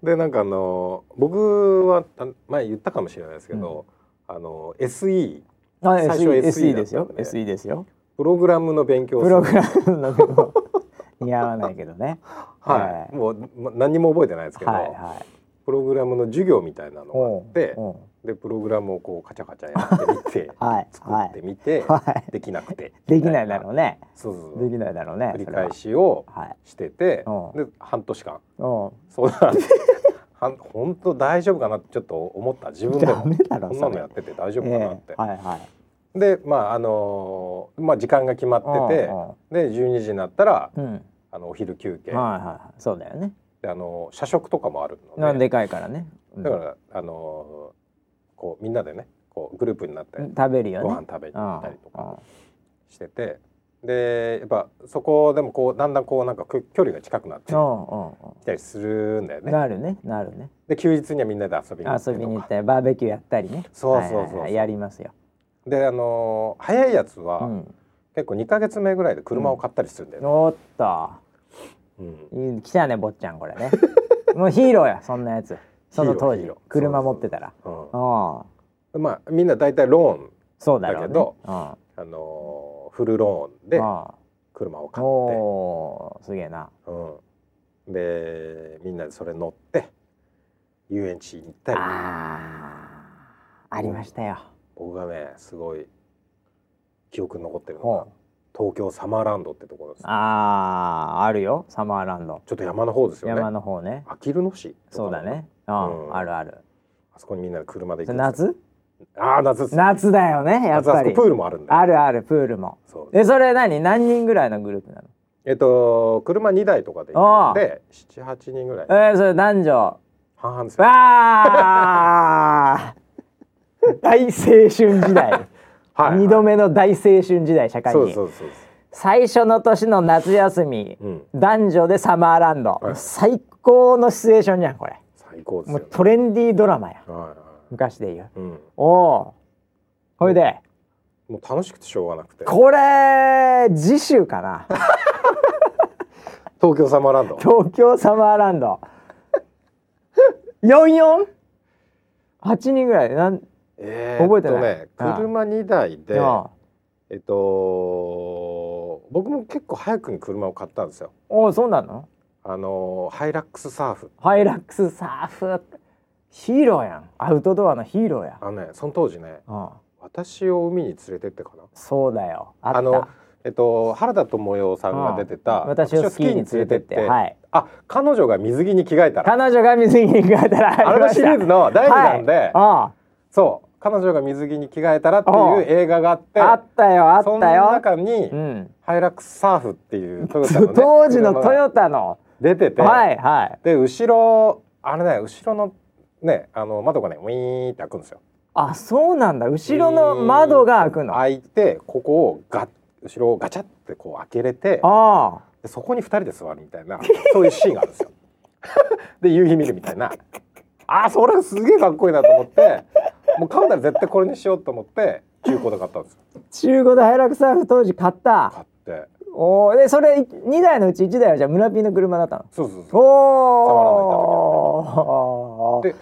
でなんかあのー僕はあ前言ったかもしれないですけど、あのー SE あ最初 SE, ですよ SE ですよ。プログラムの勉強プログラムのでも似合わないけどね。はい、えもうま何にも覚えてないですけど、はいはい。プログラムの授業みたいなのがあってでプログラムをこうカチャカチャやってみて はい作ってみて、はいできなくて できないだろうね。そうそうできないだろうね。繰り返しを。しててうんで半年間うん。そうだはん本当大丈夫かなってちょっと思った自分でもこんなのやってて大丈夫かなってえ、えはいはい。でまああのーまあ時間が決まっててで12時になったらうん。あのお昼休憩、はいはいはい。そうだよね。であのー社食とかもあるのでなんでかいからね。うんだからあのーこうみんなでねこうグループになって食べるよね。ご飯食べに行ったりとかしててでやっぱそこでもこうだんだんこうなんかく距離が近くなってうんうんきたりするんだよね。うんなるね。なるね。で休日にはみんなで遊びに行って遊びに行ってバーベキューやったりね。そうそうそうそう。はいやりますよ、であのー早いやつは、うん、結構2か月目ぐらいで車を買ったりするんだよね。おっと。うん。来たね坊ちゃんこれね。もうヒーローやそんなやつ。その当時。車持ってたら。うんうん。まあみんな大体ローン、そうだけどうん。あのーフルローンであ車をあ買って、すげえな。うん、でみんなでそれ乗って遊園地に行ったり。ありましたよ。僕がねすごい記憶に残ってるのほが東京サマーランドってところです。あああるよサマーランド。ちょっと山の方ですよね。山の方ね。あきる野市そうだね。うん、うん。あるある。あそこにみんなで車でそ行くんですよ。れ夏？ああ夏夏だよねやっぱり。プールもあるんであるあるプールも。そう。えそれ何？何人ぐらいのグループなの？えっと車2台とかで行って78人ぐらい。えー、それ男女半々ですよ。わあ 大青春時代。はい二度目の大青春時代社会そうにそうそう。最初の年の夏休み、うん。男女でサマーランド、はい。最高のシチュエーションじゃんこれ。最高ですよもうトレンディードラマや。はいはい昔で言う。うん。おおほいで。もう楽しくてしょうがなくて。これ次週かな。東京サマーランド。東京サマーランド。44?8 人ぐらい。なん？えー覚えてない。ねああ車2台であえっと僕も結構早くに車を買ったんですよ。おおそうなの？あのハイラックスサーフ。ハイラックスサーフヒーローやん。アウトドアのヒーローやあのねその当時ねうん。私を海に連れてってかな。そうだよ。あった。あのえっと原田知世さんが出てたうん。私をスキーに連れてって。はい。あ彼女が水着に着替えたら。彼女が水着に着替えたら あれのシリーズの第2弾で、はいあそう。彼女が水着に着替えたらっていう映画があってああったよあっそのたよ中に、うん。ハイラックスサーフっていうトヨタの、ね、当時のトヨタの。出てて、はいはい。で後ろあれね後ろのねあの窓がねウィーンって開くんですよ。あそうなんだ後ろの窓が開くのあ開いてここをガッ後ろをガチャってこう開けれてあでそこに2人で座るみたいなそういうシーンがあるんですよ。で夕日見るみたいなあーそれすげえかっこいいなと思ってもう買うなら絶対これにしようと思って中古で買ったんですよ。中古でハイラックスサーフ当時買った買おおでそれ2台のうち1台はじゃあ村ピーの車だったの？そうそうそう。おおで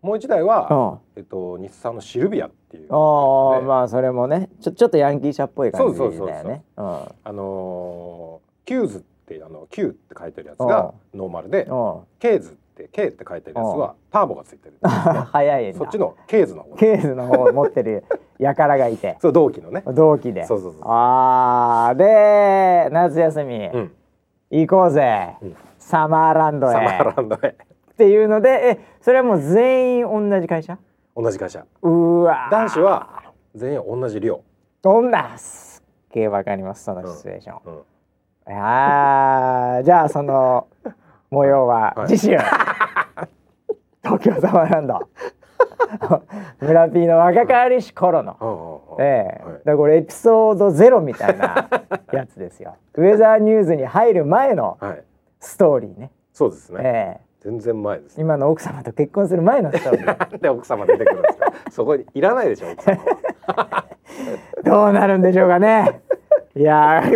もう1台は、うん。えっと、日産のシルビアっていう。ああでまあそれもねちょちょっとヤンキー車っぽい感じだよね。そうそうそうあのー、 Q's ってあの Q って書いてるやつがノーマルでうん。ケーズ K って書いてるやつはターボがついてる 早いんだそっちの K's の方。 K's の方を持ってる輩がいて。そう同期のね。同期で。そうそうそうああで夏休み、うん。行こうぜ、うん。サマーランドサマへーランドへ。っていうのでえそれはもう全員同じ会社？同じ会社。うわー。男子は全員同じ量、どんな？すっげえわかりますそのシチュエーション、うん、あーじゃあその 模様ははい。次週、東京サマ ーランド村 P の若かりし頃の。ええ。はい。だこれエピソードゼロみたいな やつですよ。ウェザーニューズに入る前のはい。ストーリーね。そうですね、ええ。全然前です今の奥様と結婚する前のストーリー。な んで奥様出てくるんですかそこにいらないでしょ奥様は。どうなるんでしょうかね。いやー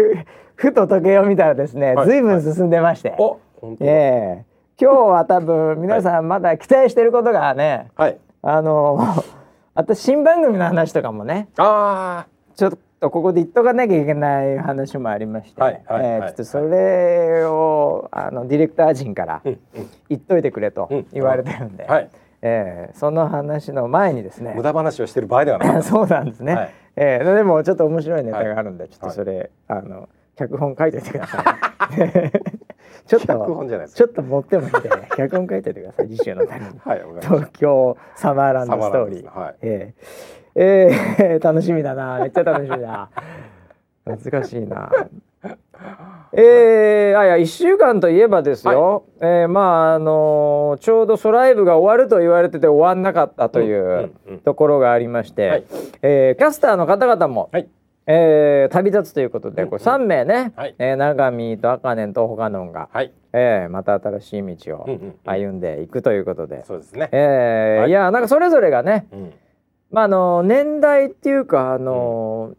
ふふと時計を見たらですね、はい。ずいぶん進んでまして、お本当だ、ええ。今日は多分皆さんまだ期待してることがね、はい。あの あと新番組の話とかもねあちょっとここで言っとかなきゃいけない話もありまして、はいはいはい。えーちょっとそれをあのディレクター陣から言っといてくれとうん言われてるんで、はい。えーその話の前にですね無駄話をしてる場合ではない。そうなんですね、はい。えーでもちょっと面白いネタがあるんで、ちょっとそれ、あの脚本書いといてください ちょっ脚と本じゃないちょっと持ってもいいんで脚本書いといてください次週のために。はい東京サマーランドストーリー。はい。えーえー楽しみだな。めっちゃ楽しみだ。難しいな。えー、あいや1週間といえばですよ、えーまああのーちょうどソライブが終わると言われてて終わんなかったといんうところがありまして、はい。えーキャスターの方々も、はいえー旅立つということで、うん。これ3名ね、はい。えー長見と赤根と他のんが、はい。えーまた新しい道をうんうんうん。歩んでいくということで、そうですね、えーはい。いやなんかそれぞれがね、うん。まあ、あの年代っていうかあの、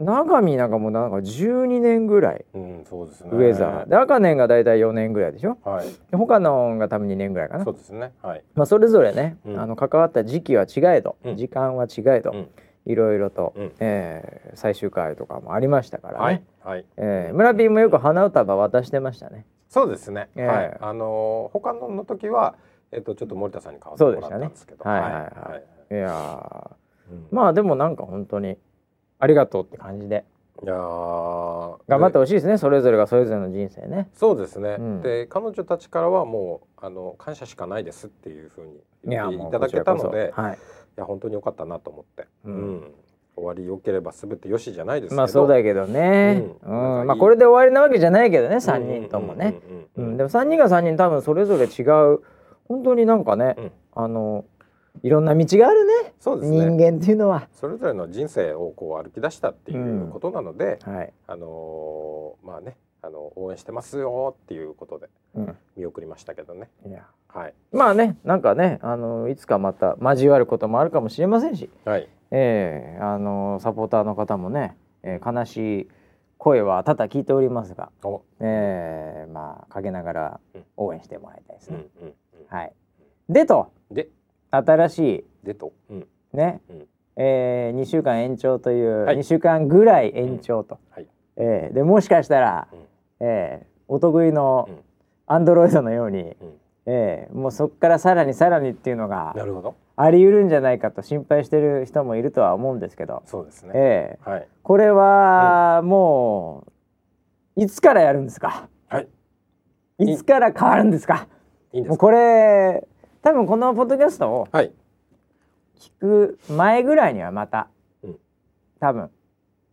長見なんかもうなんか12年ぐらいうん、そうですね。ウェザーで赤年が大体4年ぐらいでしょ？はい。で他のが多分2年ぐらいかな。そうですね。はい。まあ、それぞれね、うん。あの関わった時期は違えど、うん。時間は違えど、うんいろいろと、うん。えー最終回とかもありましたからね、はいはい。えー村 P もよく花束渡してましたね。そうですね、ええはい。あのー他のの時はえっ、とちょっと森田さんに代わってもらったんですけど。ね。はいはいはいい。やー。うん。まあでもなんか本当にありがとうって感じで。いやー。頑張ってでほしいですね。それぞれがそれぞれの人生ね。そうですね、うん。で彼女たちからはもうあの感謝しかないですっていうふうに言っていただけたのではいや本当に良かったなと思って、ううん。ん終わり良ければ全て良しじゃないですけど。まあそうだけどね、ううん。んなんまあこれで終わりなわけじゃないけどね3人ともね、うんうんうんうんうん。でも3人が3人多分それぞれ違う。本当になんかね、うん。あのいろんな道があるね。そうです人ね間っていうのは。それぞれの人生をこう歩き出したっていうことなので、はい。あのーまあねあの応援してますよっていうことでうん、見送りましたけどね。いや。はい。まあねなんかねあのいつかまた交わることもあるかもしれませんし、はい。えーあのサポーターの方もね、えー悲しい声は多々聞いておりますが、お。えーまあ陰ながら応援してもらいたいですうんね。うんうん。はい、でと。で。新しい。でと、うん。ね、うん。えー、2週間延長という、はい。2週間ぐらい延長と、はい。えーでもしかしたら、うんえーお得意のうん。アンドロイドのように、うん。えーもうそこからさらにさらにっていうのがなるほど。あり得るんじゃないかと心配してる人もいるとは思うんですけど、そうですね、えーはい。これはもういつからやるんですか？はい。いつから変わるんですか？いいんですか？もうこれ多分このポッドキャストをはい。聞く前ぐらいにはまた、うん。多分。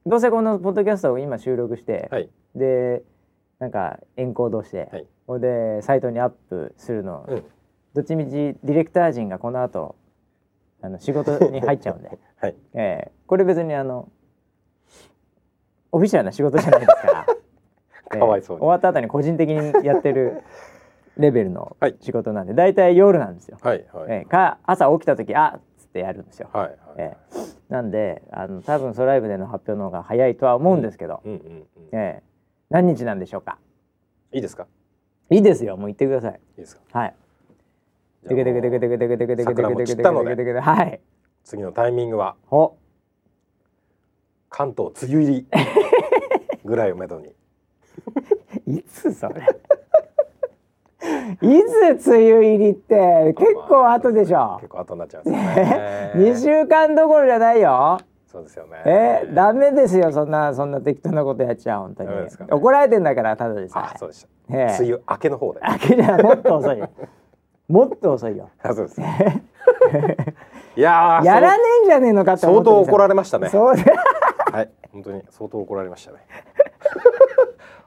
どうせこのポッドキャストを今収録して、はい。でなんかエンコードして、はい。ほんでサイトにアップするの、うん。どっちみちディレクター陣がこの後あの仕事に入っちゃうんで、はい。えーこれ別にあのオフィシャルな仕事じゃないですから、えーかわいそうに。終わった後に個人的にやってる レベルのはい。仕事なんで大体夜なんですよ。はいはい。えーか朝起きた時あっつってやるんですよ。はいはい。えーなんであの多分ソライブでの発表の方が早いとは思うんですけど、うんうんうん。えー何日なんでしょうか？いいですか？いいですよもう言ってください。いいですか？はい。テケテケテケテケテケテケテケテケテケテケテケはい。次のタイミングはお関東梅雨入りぐらいをめどにいつそれ。いつ梅雨入りって結構後でしょ結。構後になっちゃうんですよね二週間どころじゃないよ。そうですよね。えー、ダメですよそんなそんな適当なことやっちゃう本当に。ね。怒られてんだからただでさあそうでした。ええ。梅雨明けの方で。あきらもっと遅いよ。もっと遅いよ。あそうです。いやー やらねえんじゃねえのかって思相当怒られれましたね。そう。で はい本当に。相当怒られましたね。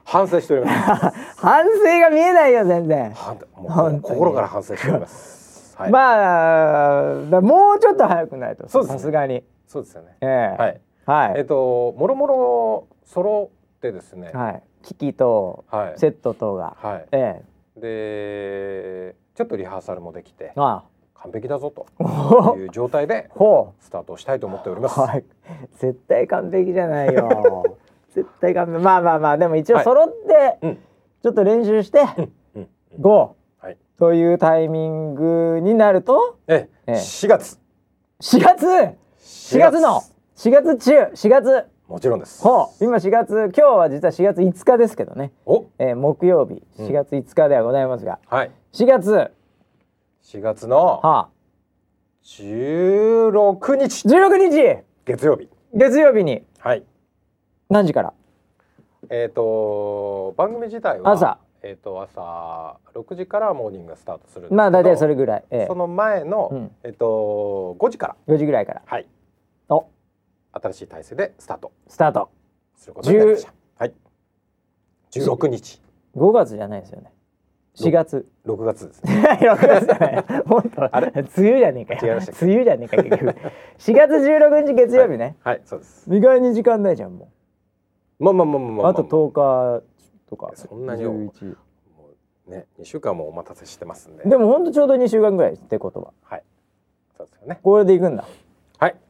反省しております。反省が見えないよ全然、心から反省しております。はい、まあだもうちょっと早くないとさすがにそうですよね。ええ。はい。はい。えっともろもろ揃ってですね。はい。機器とはい。セット等が、はい。えでちょっとリハーサルもできてえあ。完璧だぞとあいう状態でほスタートをしたいと思っております。うはい。絶対完璧じゃないよ。絶対完璧。まあまあまあでも一応はい。揃って、うん。ちょっと練習して、うん。うん。ゴー。はい。というタイミングになるとええ。え4月。4月？4月の4月中4月。もちろんです。ほう今4月今日は実は4月5日ですけどね、お。えー木曜日うん。4月5日ではございますが、はい。4月。は4月のあ。16日。16日。月曜日。月曜日に。はい。何時から？えっ、と番組自体は朝。えっ、と朝6時からモーニングがスタートする。まあ大体それぐらい、ええ。その前の、うん。えっ、と5時から。4時ぐらいから。はい。お新しい体制でスタート。スタート。することになりました。はい。16日。5月じゃないですよね。4月。6月ですね。6月じゃない。もっと。あれ？梅雨じゃねえかよ。梅雨じゃねえか結局。4月16日月曜日ね、はいそうです。意外に時間ないじゃんもまあまあまあまあまあ、うあ。と10日とか。そんなに11もうね2週間もお待たせしてますんで。でもほんとちょうど2週間ぐらいってことは。はい。そうですよね。これでいくんだ。はい。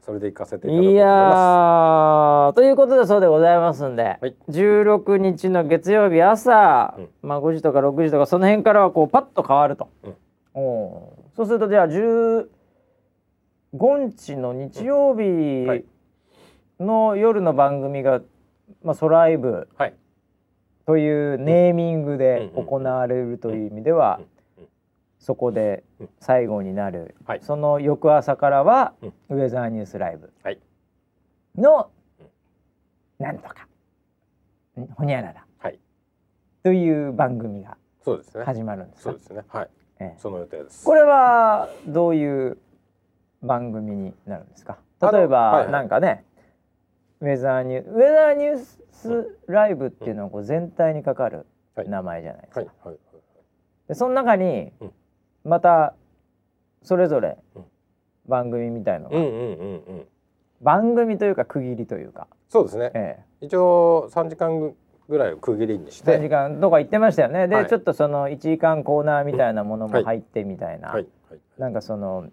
それで行かせていただこうといやーということでそうでございますんで、はい。16日の月曜日朝、うん。まあ5時とか6時とかその辺からはこうパッと変わると、うん。おー。そうするとじゃあ15日の日曜日はい。の夜の番組が、まあ、ソライブ。というネーミングで行われるという意味では、うんうんそこでうん。最後になる、はい。その翌朝からは、うん。ウェザーニュースライブ。はい。の、うん。なんとか。んほにゃらら。はい。という番組がそうですね。始まるんですかそうですね。はい。ええ。その予定です。これはどういう番組になるんですか？例えば、はいはい。なんかねウェザーニューウェザーニュースライブっていうのはこう全体にかかるはい。名前じゃないですか、はい。はい。でその中にうんまたそれぞれうん。番組みたいのが、うんうんうんうん。番組というか区切りというか、そうですね。え一応3時間ぐらいを区切りにしえ、3時て間とか言ってましたよね。で、はい。ちょっとその1時間コーナーみたいなものも入ってみたいな、はい。はい。なんかその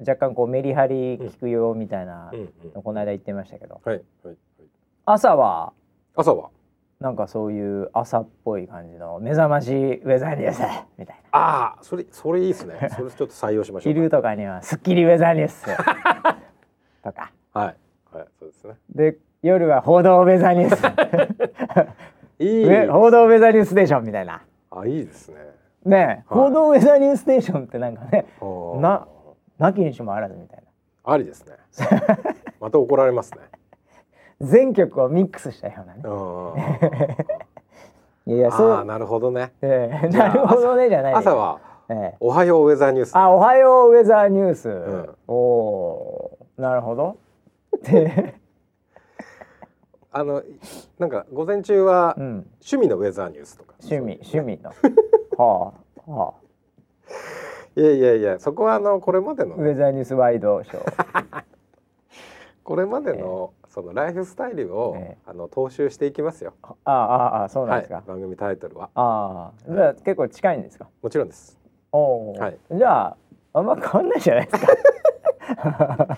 若干こうメリハリ聞くよみたいなうんうん。のこの間言ってましたけど。はい。はい。はい。朝は？朝はなんかそういう朝っぽい感じの目覚ましウェザーニュースみたいな。ああそれそれいいですね。それちょっと採用しましょう昼とかにはスッキリウェザーニュース。とか。はい。はいそうですね。で夜は報道ウェザーニュース。いいウェ 報道ウェザーニュースステーションみたいな。あいいですね。ねえ、はい。報道ウェザーニュースステーションってなんかねななきにしもあらずみたいな。ありですね。また怒られますね全曲をミックスしたようなね。うん いやいやそああう、なるほどね。ええ。なるほどねじゃない朝はええ。おはようウェザーニュース。あおはようウェザーニュース、ん。おおーなるほど。で、あのなんか午前中はうん、趣味のウェザーニュースとか。趣味趣味の。はあはあ。いやいやいやそこはあのこれまでの。ウェザーニュースワイドショー。これまでのそのライフスタイルをええ。あの踏襲していきますよ。ああああそうなんはいですか、番組タイトルは。ああ。じゃあ結構近いんですか？もちろんです。おお、はい。じゃああんま変わんないじゃないですか？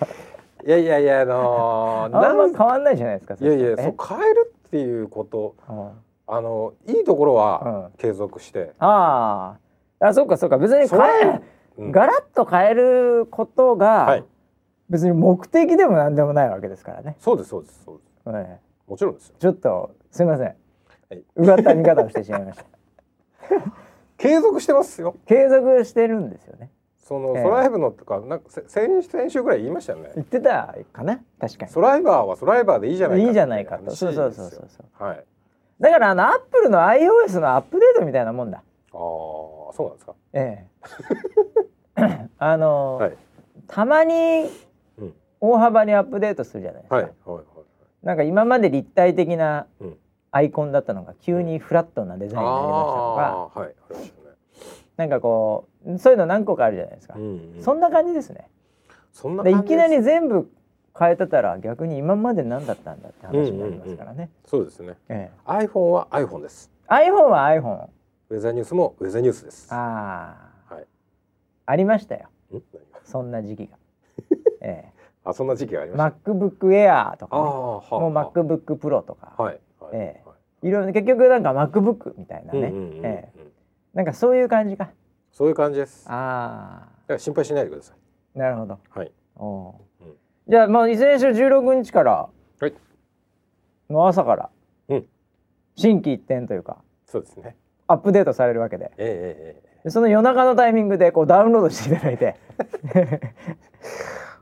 いやいやいやあのあーなんんま変わんないじゃないですか？いやいやそそう変えるっていうことうん。あのいいところは継続して、あああそうかそうか。別に変えうん。ガラッと変えることが、はい別に目的でも何でもないわけですからね、そうですそうですそうです。ええ。もちろんですよ。ちょっとすいません、い。うがった見方をしてしまいました。継続してますよ。継続してるんですよね。その、ええ。ソライブのとかなんかせ先先週ぐらい言いましたよね。言ってたかな？確かソライバーはソライバーでいいじゃないかにいいじゃないかと。そうそうそうそうそう。はい。だからあのアップルの iOS のアップデートみたいなもんだ。ああそうなんですか。ええ。あの、はい。たまにうん大幅にアップデートするじゃないですか、はいはいはいなんか今まで立体的なうん。アイコンだったのが急にフラットなデザインになりましたとか、はいありましたね。なんかこうそういうの何個かあるじゃないですか、うんうん。そんな感じですね。そんなでい感じです。きなり全部変えてたら逆に今まで何だったんだって話になりますからね、そうですね。え iPhone は iPhone です。え、iPhone は iPhone ウェザーニュースもウェザーニュースです。ああ、はい。ありましたよ。ん？そんな時期が、えあそんな時期がありえ、ました。MacBook Air とか、ね、もう MacBook Pro とか、はいはいええ。はい。いろいろ結局なんか MacBook みたいなね、ええ。なんかそういう感じか。そういう感じです。だかあら心配しないでください。あなるほど。はい。おううん。じゃあまあいずれにしろ16日からはい。の朝からうん。新規一点というかそうですね。アップデートされるわけで。ええええその夜中のタイミングでこうダウンロードしていただいて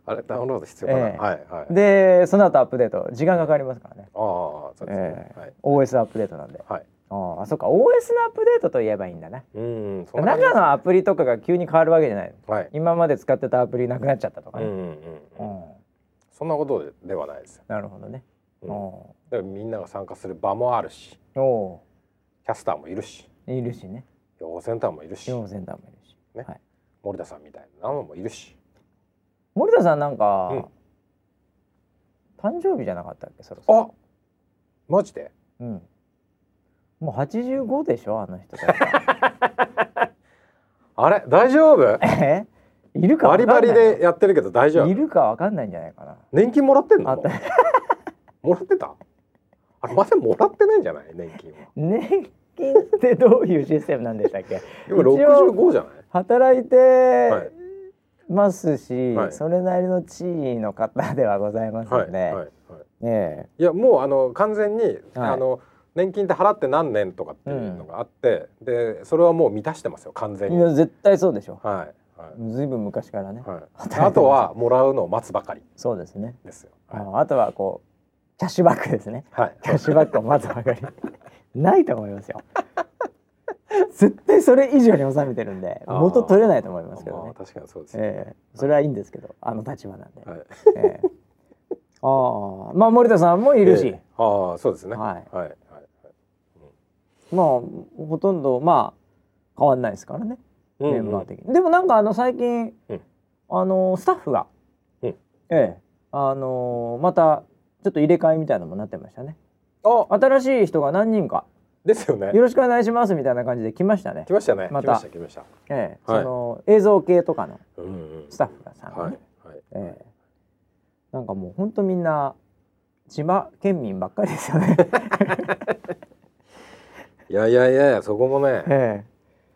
あれダウンロード必要かな、ええ。はいはい。でその後アップデート。時間かかりますからね、ああそうですね、ええ。はい。OS アップデートなんで。はい。ああそうか。OS のアップデートと言えばいいんだな。うん中のアプリとかが急に変わるわけじゃないはい。今まで使ってたアプリなくなっちゃったとかね、うんうんうん、そんなことでではないですよ、なるほどね、うん、おだからみんなが参加する場もあるし。う。おキャスターもいるし。ういるしね。予報センターもいるし。四センターもいるし、ね。はい、森田さんみたいなのもいるし森田さんなんか、うん。誕生日じゃなかったっけ？そろそろ。あマジで？うん。もう85でしょ？あの人たち あれ？大丈夫？え？いるかバリバリでやってるけど大丈夫？いるかわかんないんじゃないかな。年金もらってんの？もらってた？あれまだもらってないんじゃない？年金は。年金ってどういうシステムなんでしたっけ？今一応65じゃない？働いはい。てますし、はい。それなりの地位の方ではございますはいので、はいはい。え。いやもうあの完全に、はい。あの年金って払って何年とかっていうのがあって、でそれはもう満たしてますよ完全に。はいや絶対そうでしょ。はいずい。ぶん昔からね、はい。あとはもらうのを待つばかり。そうですね、ですよ。はい。ああとはこうキャッシュバックですね。はい。キャッシュバックを待つばかり。ないと思いますよ 絶対それ以上に収めてるんで元取れないと思いますけどね。まあ、確かにそうですね、ええ。それはいいんですけどあの立場なんで、はい。ええ。ああまあ森田さんもいるし、ええ。ああそうですね。はい。はい。はい。まあほとんどまあ変わんないですからね、うんメンバー的に。でもなんかあの最近、うん。あのスタッフが、うん。ええ。あのまたちょっと入れ替えみたいなのもなってましたね。あ。新しい人が何人かですよね。よろしくお願いしますみたいな感じで来ましたね。来ましたね。また。来ましたええはい。その映像系とかのスタッフがさはいはいええ。なんかもうほんとみんな千葉県民ばっかりですよね。いやいやいやいやそこもねえ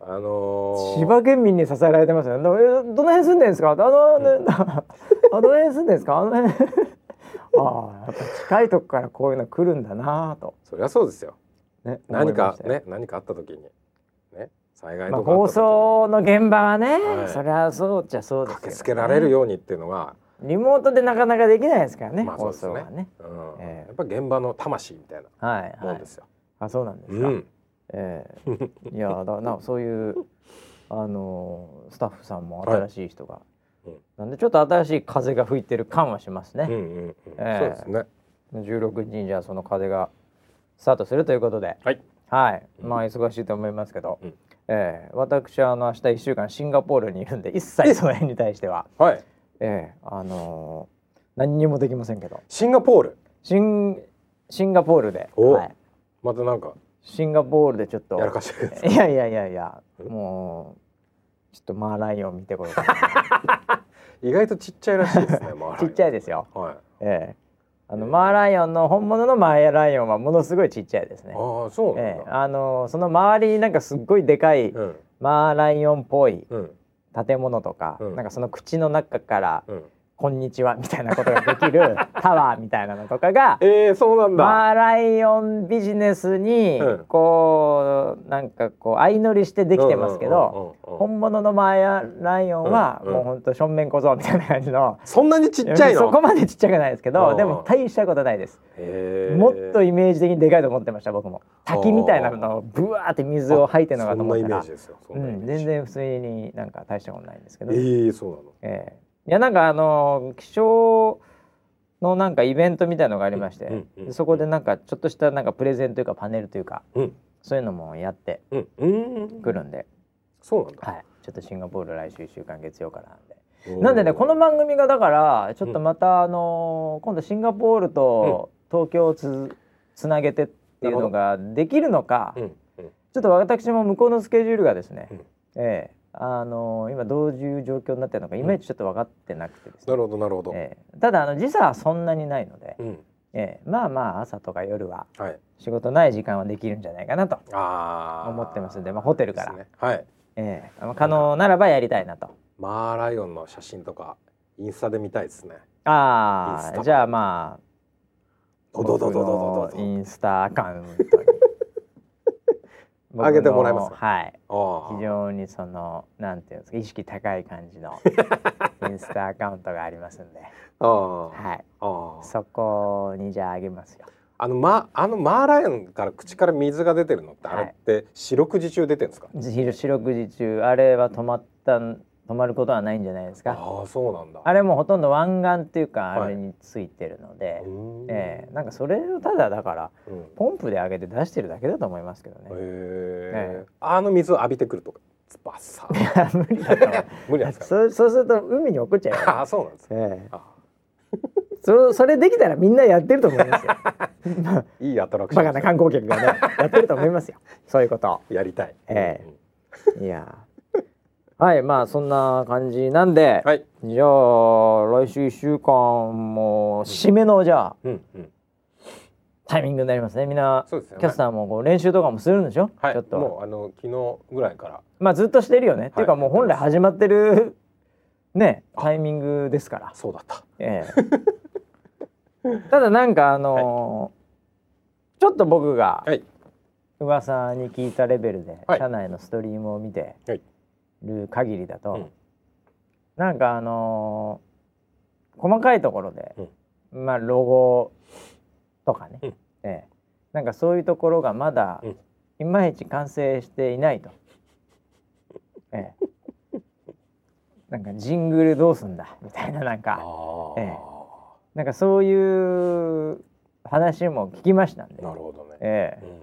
あの千葉県民に支えられてますよね。どの辺住んでんですか？あの、ね あどの辺住んでんですか？あの辺。ああやっぱ近いとこからこういうの来るんだなぁと。そりゃそうですよね、何かね何かあった時に。ね災害まあ、とか放送の現場はね、はい。そりゃそうっちゃそうですね、駆けつけられるようにっていうのが、リモートでなかなかできないですからね、まあそう放ですね。送はね。うん。ええ。やっぱ現場の魂みたいなはいはいもんで。すよ。あそうなんですか。うん。ええ。いやだなそういうあのースタッフさんも新しい人が、うんなんでちょっと新しい風が吹いてる感はしますね。うんうんうん。ええ。そうですね。16日にじゃあその風がスタートするということで、はい。はい、うんまあ忙しいと思いますけど、うん。ええ。私はあの明日1週間シンガポールにいるんで一切その辺に対しては、はい。ええ。あのー何にもできませんけど。シンガポール？シンシンガポールで、お。はい、またなんかシンガポールでちょっと。やらかしてる いやいやいやいや。うん。もうちょっとマーライオン見てこようかな。意外とちっちゃいらしいですね。マーライオンちっちゃいですよ。はい。ええあのマーライオンの本物のマーライオンはものすごいちっちゃいですね。ああそうええ。だ。あのその周りになんかすっごいでかいうん。マーライオンっぽいうん。建物とか、うん。なんかその口の中からうん。「こんにちは」みたいなことができる タワーみたいなのとかがええそうなんだ。マーライオンビジネスにうんこうなんかこう相乗りしてできてますけど、うんうんうんうん本物のマーライオンはうんうんもうほんと正面小僧みたいな感じの、そんなにちっちゃいの？そこまでちっちゃくないですけうんどでも大したことないです、もっとイメージ的にでかいと思ってました僕も滝みたいなのをブワーって水を吐いてるのかと思ったらそんなイメージですよ。そうん、全。然普通になんか大したことないんですけど、ええそうなの。ええいやなんかあの気象のなんかイベントみたいのがありまして、そこでなんかちょっとしたなんかプレゼンというかパネルというかうん。そういうのもやってうんうん。くるんで、そうなんだ。はい、ちょっとシンガポール来週1週間月曜からなんで。うんなんでねこの番組がだからちょっとまた、あのー今度シンガポールと東京をつつなげてっていうのができるのか、うんうん。ちょっと私も向こうのスケジュールがですね、うん。ええあのー今どういう状況になってるのかいまいちちょっと分かってなくてですね、なるほどなるほど。ええただあの時差はそんなにないので、うん。ええまあまあ朝とか夜ははい。仕事ない時間はできるんじゃないかなと。思ってますんで、まあ、ホテルから、ねはい。ええまあ可能ならばやりたいなと。マーライオンの写真とかインスタで見たいですね。ああじゃあまあドドドドドド僕ドのインスタアカウントに上げてもらえます？はい。非常にそのなんていうんですか意識高い感じの インスタアカウントがありますんで。はい。そこにじゃああげますよ。あのまあのマーライオンから口から水が出てるのって、はいあれって四六時中出てるんですか？四四六時中あれは止まった止まることはないんじゃないですか。ああそうなんだ。あれもほとんど湾岸っていうかはいあれについてるので、うーんええなんかそれをただだからうん。ポンプで上げて出してるだけだと思いますけどね。へええ。あの水を浴びてくるとかズバッサいや無理だと思う。無理なんですか。そうそうすると海に落っちゃうよ、ああそうなんですね。ええ。あそそれできたらみんなやってると思いますよ。いいアトラクション。バカな観光客がねやってると思いますよ。そういうこと。やりたい。えいやはいまあそんな感じなんで、はい。じゃあ来週1週間も締めのじゃあうんうん。タイミングになりますねみんなそうですよねキャスターもこう練習とかもするんでしょ、はい。ちょっともうあの昨日ぐらいから。まあずっとしてるよね、っていうかもう本来始まってるねあタイミングですからそうだった。ええただなんかあのーちょっと僕がはい。噂に聞いたレベルで、はい社内のストリームを見てはいる限りだと、うん。なんかあのー細かいところで、まあロゴとかね、うん。ええなんかそういうところがまだ、うん。いまいち完成していないと。ええ、なんかジングルどうすんだみたいななんか。あええ。なんかそういう話も聞きましたんで、なるほどね、ええ。うんうん。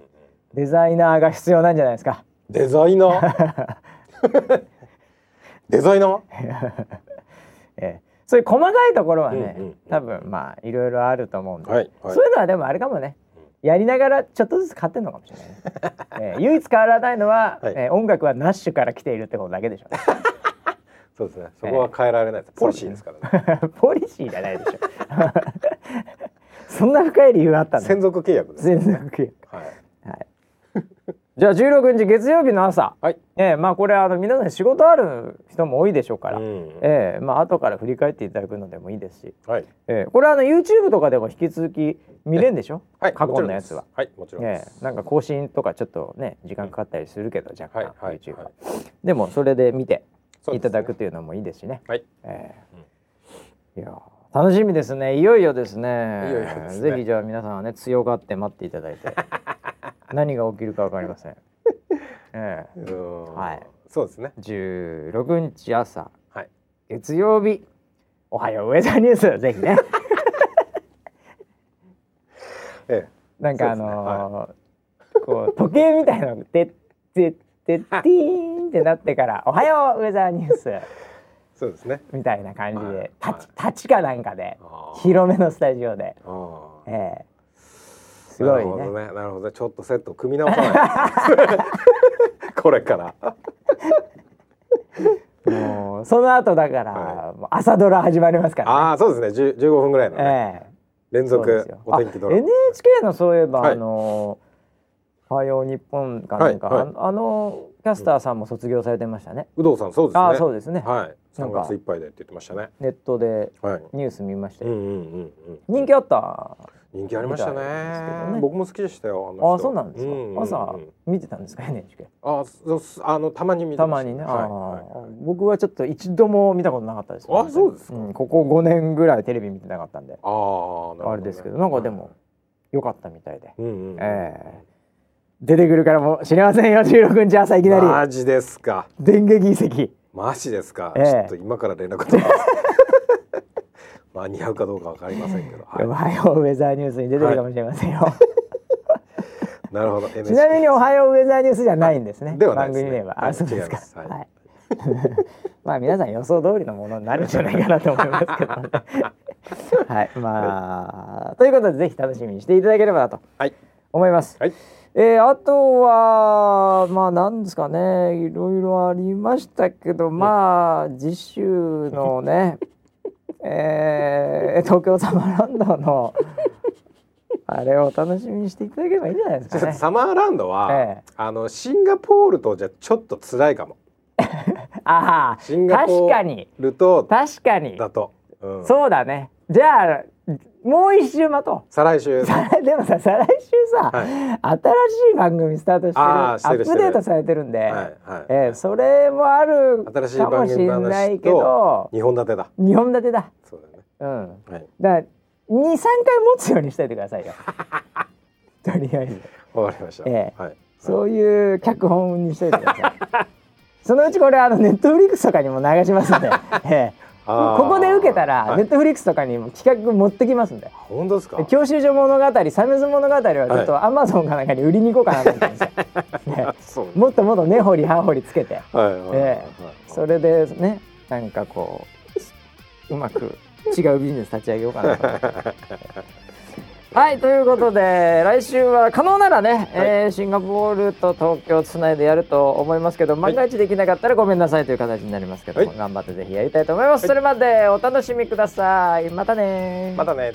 デザイナーが必要なんじゃないですか。デザイナー？デザイナー ええ、そういう細かいところはね、うんうんうん。多分まあいろいろあると思うんで、はいはい。そういうのはでもあれかもね、やりながらちょっとずつ変わってんのかもしれないね。ええ、唯一変わらないのは、はい。ええ音楽はナッシュから来ているってことだけでしょ。うね。そうですね。そこは変えられないです、ポリシーですからね。ポリシーじゃないでしょ。そんな深い理由があったんだ。専属契約です、専属契約。はい。はい。じゃあ16日月曜日の朝、はい。ええまあこれあの皆さん仕事ある人も多いでしょうから、うん。ええまあ後から振り返っていただくのでもいいですし、はい。ええこれはあの YouTube とかでも引き続き見れるんでしょ、はい。過去のやつは。はい。もちろんでえなんか更新とかちょっとね時間かかったりするけど若干、はい。はい。YouTube は、はいでもそれで見ていただくというのもいいですしね。はい。ええ。いや楽しみですね。いよいよですね。いよいよですね。ぜひじゃあ皆さんはね強がって待っていただいて 何が起きるかわかりません。ええ。はい。そうですね。16日朝。はい。月曜日。おはようウェザーニュース。ぜひね。えなんかあのーこう時計みたいなのでってってってティーンってなってから おはようウェザーニュース。えそうですね。みたいな感じはい。で立ち立ちかなんかで広めのスタジオで、ええすごいねなるほどね。なるほど。ねちょっとセット組み直さないと。これから。もうその後だから、はもう朝ドラ始まりますから、ね、ああそうですね。10 15分ぐらいのね、ええ。連続お天気ドラマ。あ NHK のそういえば、はい。あの「はよう日本」かなんか、はい。はい。ああのキャスターさんも卒業されてましたね。有働さんそうですね。ああそうですね、はい。3なんか月いっぱいでって言ってましたね。ネットではい。ニュース見ましたよ、うんうんうんうん。人気あった？人気ありましたね。ね。僕も好きでしたよあああそうなんですか、うううん。朝見てたんですか？NHK あそうす。あのたまに見てたたまにね、はい。はい僕はちょっと一度も見たことなかったですあそうですか。んここ5年ぐらいテレビ見てなかったんで。ああなるほどね。あれですけどなんかでも良かったみたいで、うんうんうん。ええ。出てくるからもしれませんよ16日朝いきなり。マジですか。電撃移籍。マジですか、ええ。ちょっと今から連絡取ります間に合うかどうかわかりませんけど、おははようウェザーニュースに出てるかもしれませんよ、い、なるほど。ちなみにおはようウェザーニュースじゃないんですね、ではないですね。番組名は、はい。あそうですか。はい。はい。まあ皆さん予想通りのものになるんじゃないかなと思いますけどね。はい。まあ、ということでぜひ楽しみにしていただければなとはい。思います、はい。えーあとはまあなんですかね。いろいろありましたけどまあ次週のねえー東京サマーランドのあれをお楽しみにしていただければいいんじゃないですかね。とサマーランドは、ええ。あのシンガポールとじゃちょっと辛いかも。あシンガあポー確かにルと確かに。だと、うん、そうだね。じゃあもう一周待と再来週。でもさ再来週さ、はい。新しい番組スタートしてるアップデートされてるんで、はいはい。えーそれもある新しいかもしれないけど2本立てだ。2本立てだ。そうだね。うん。はい。だから23回持つようにしといてくださいよ。とりあえず。わかりました、ええ。はい。そういう脚本にしといてください。そのうちこれあのネットフリックスとかにも流しますんで、ええ。あーここで受けたらはい。ネットフリックスとかにも企画持ってきますんで。本当ですか？教習所物語サメズ物語はちょっとアマゾンかなんかに売りに行こうかなと思ってるんで。すもっともっと根掘り葉掘りつけて。それでねなんかこううまく違うビジネス立ち上げようかなと思って はいということで来週は可能ならね、えーシンガポールと東京つないでやると思いますけど万が一できなかったらごめんなさいという形になりますけども、はい。頑張ってぜひやりたいと思います、それまでお楽しみください。またねまたね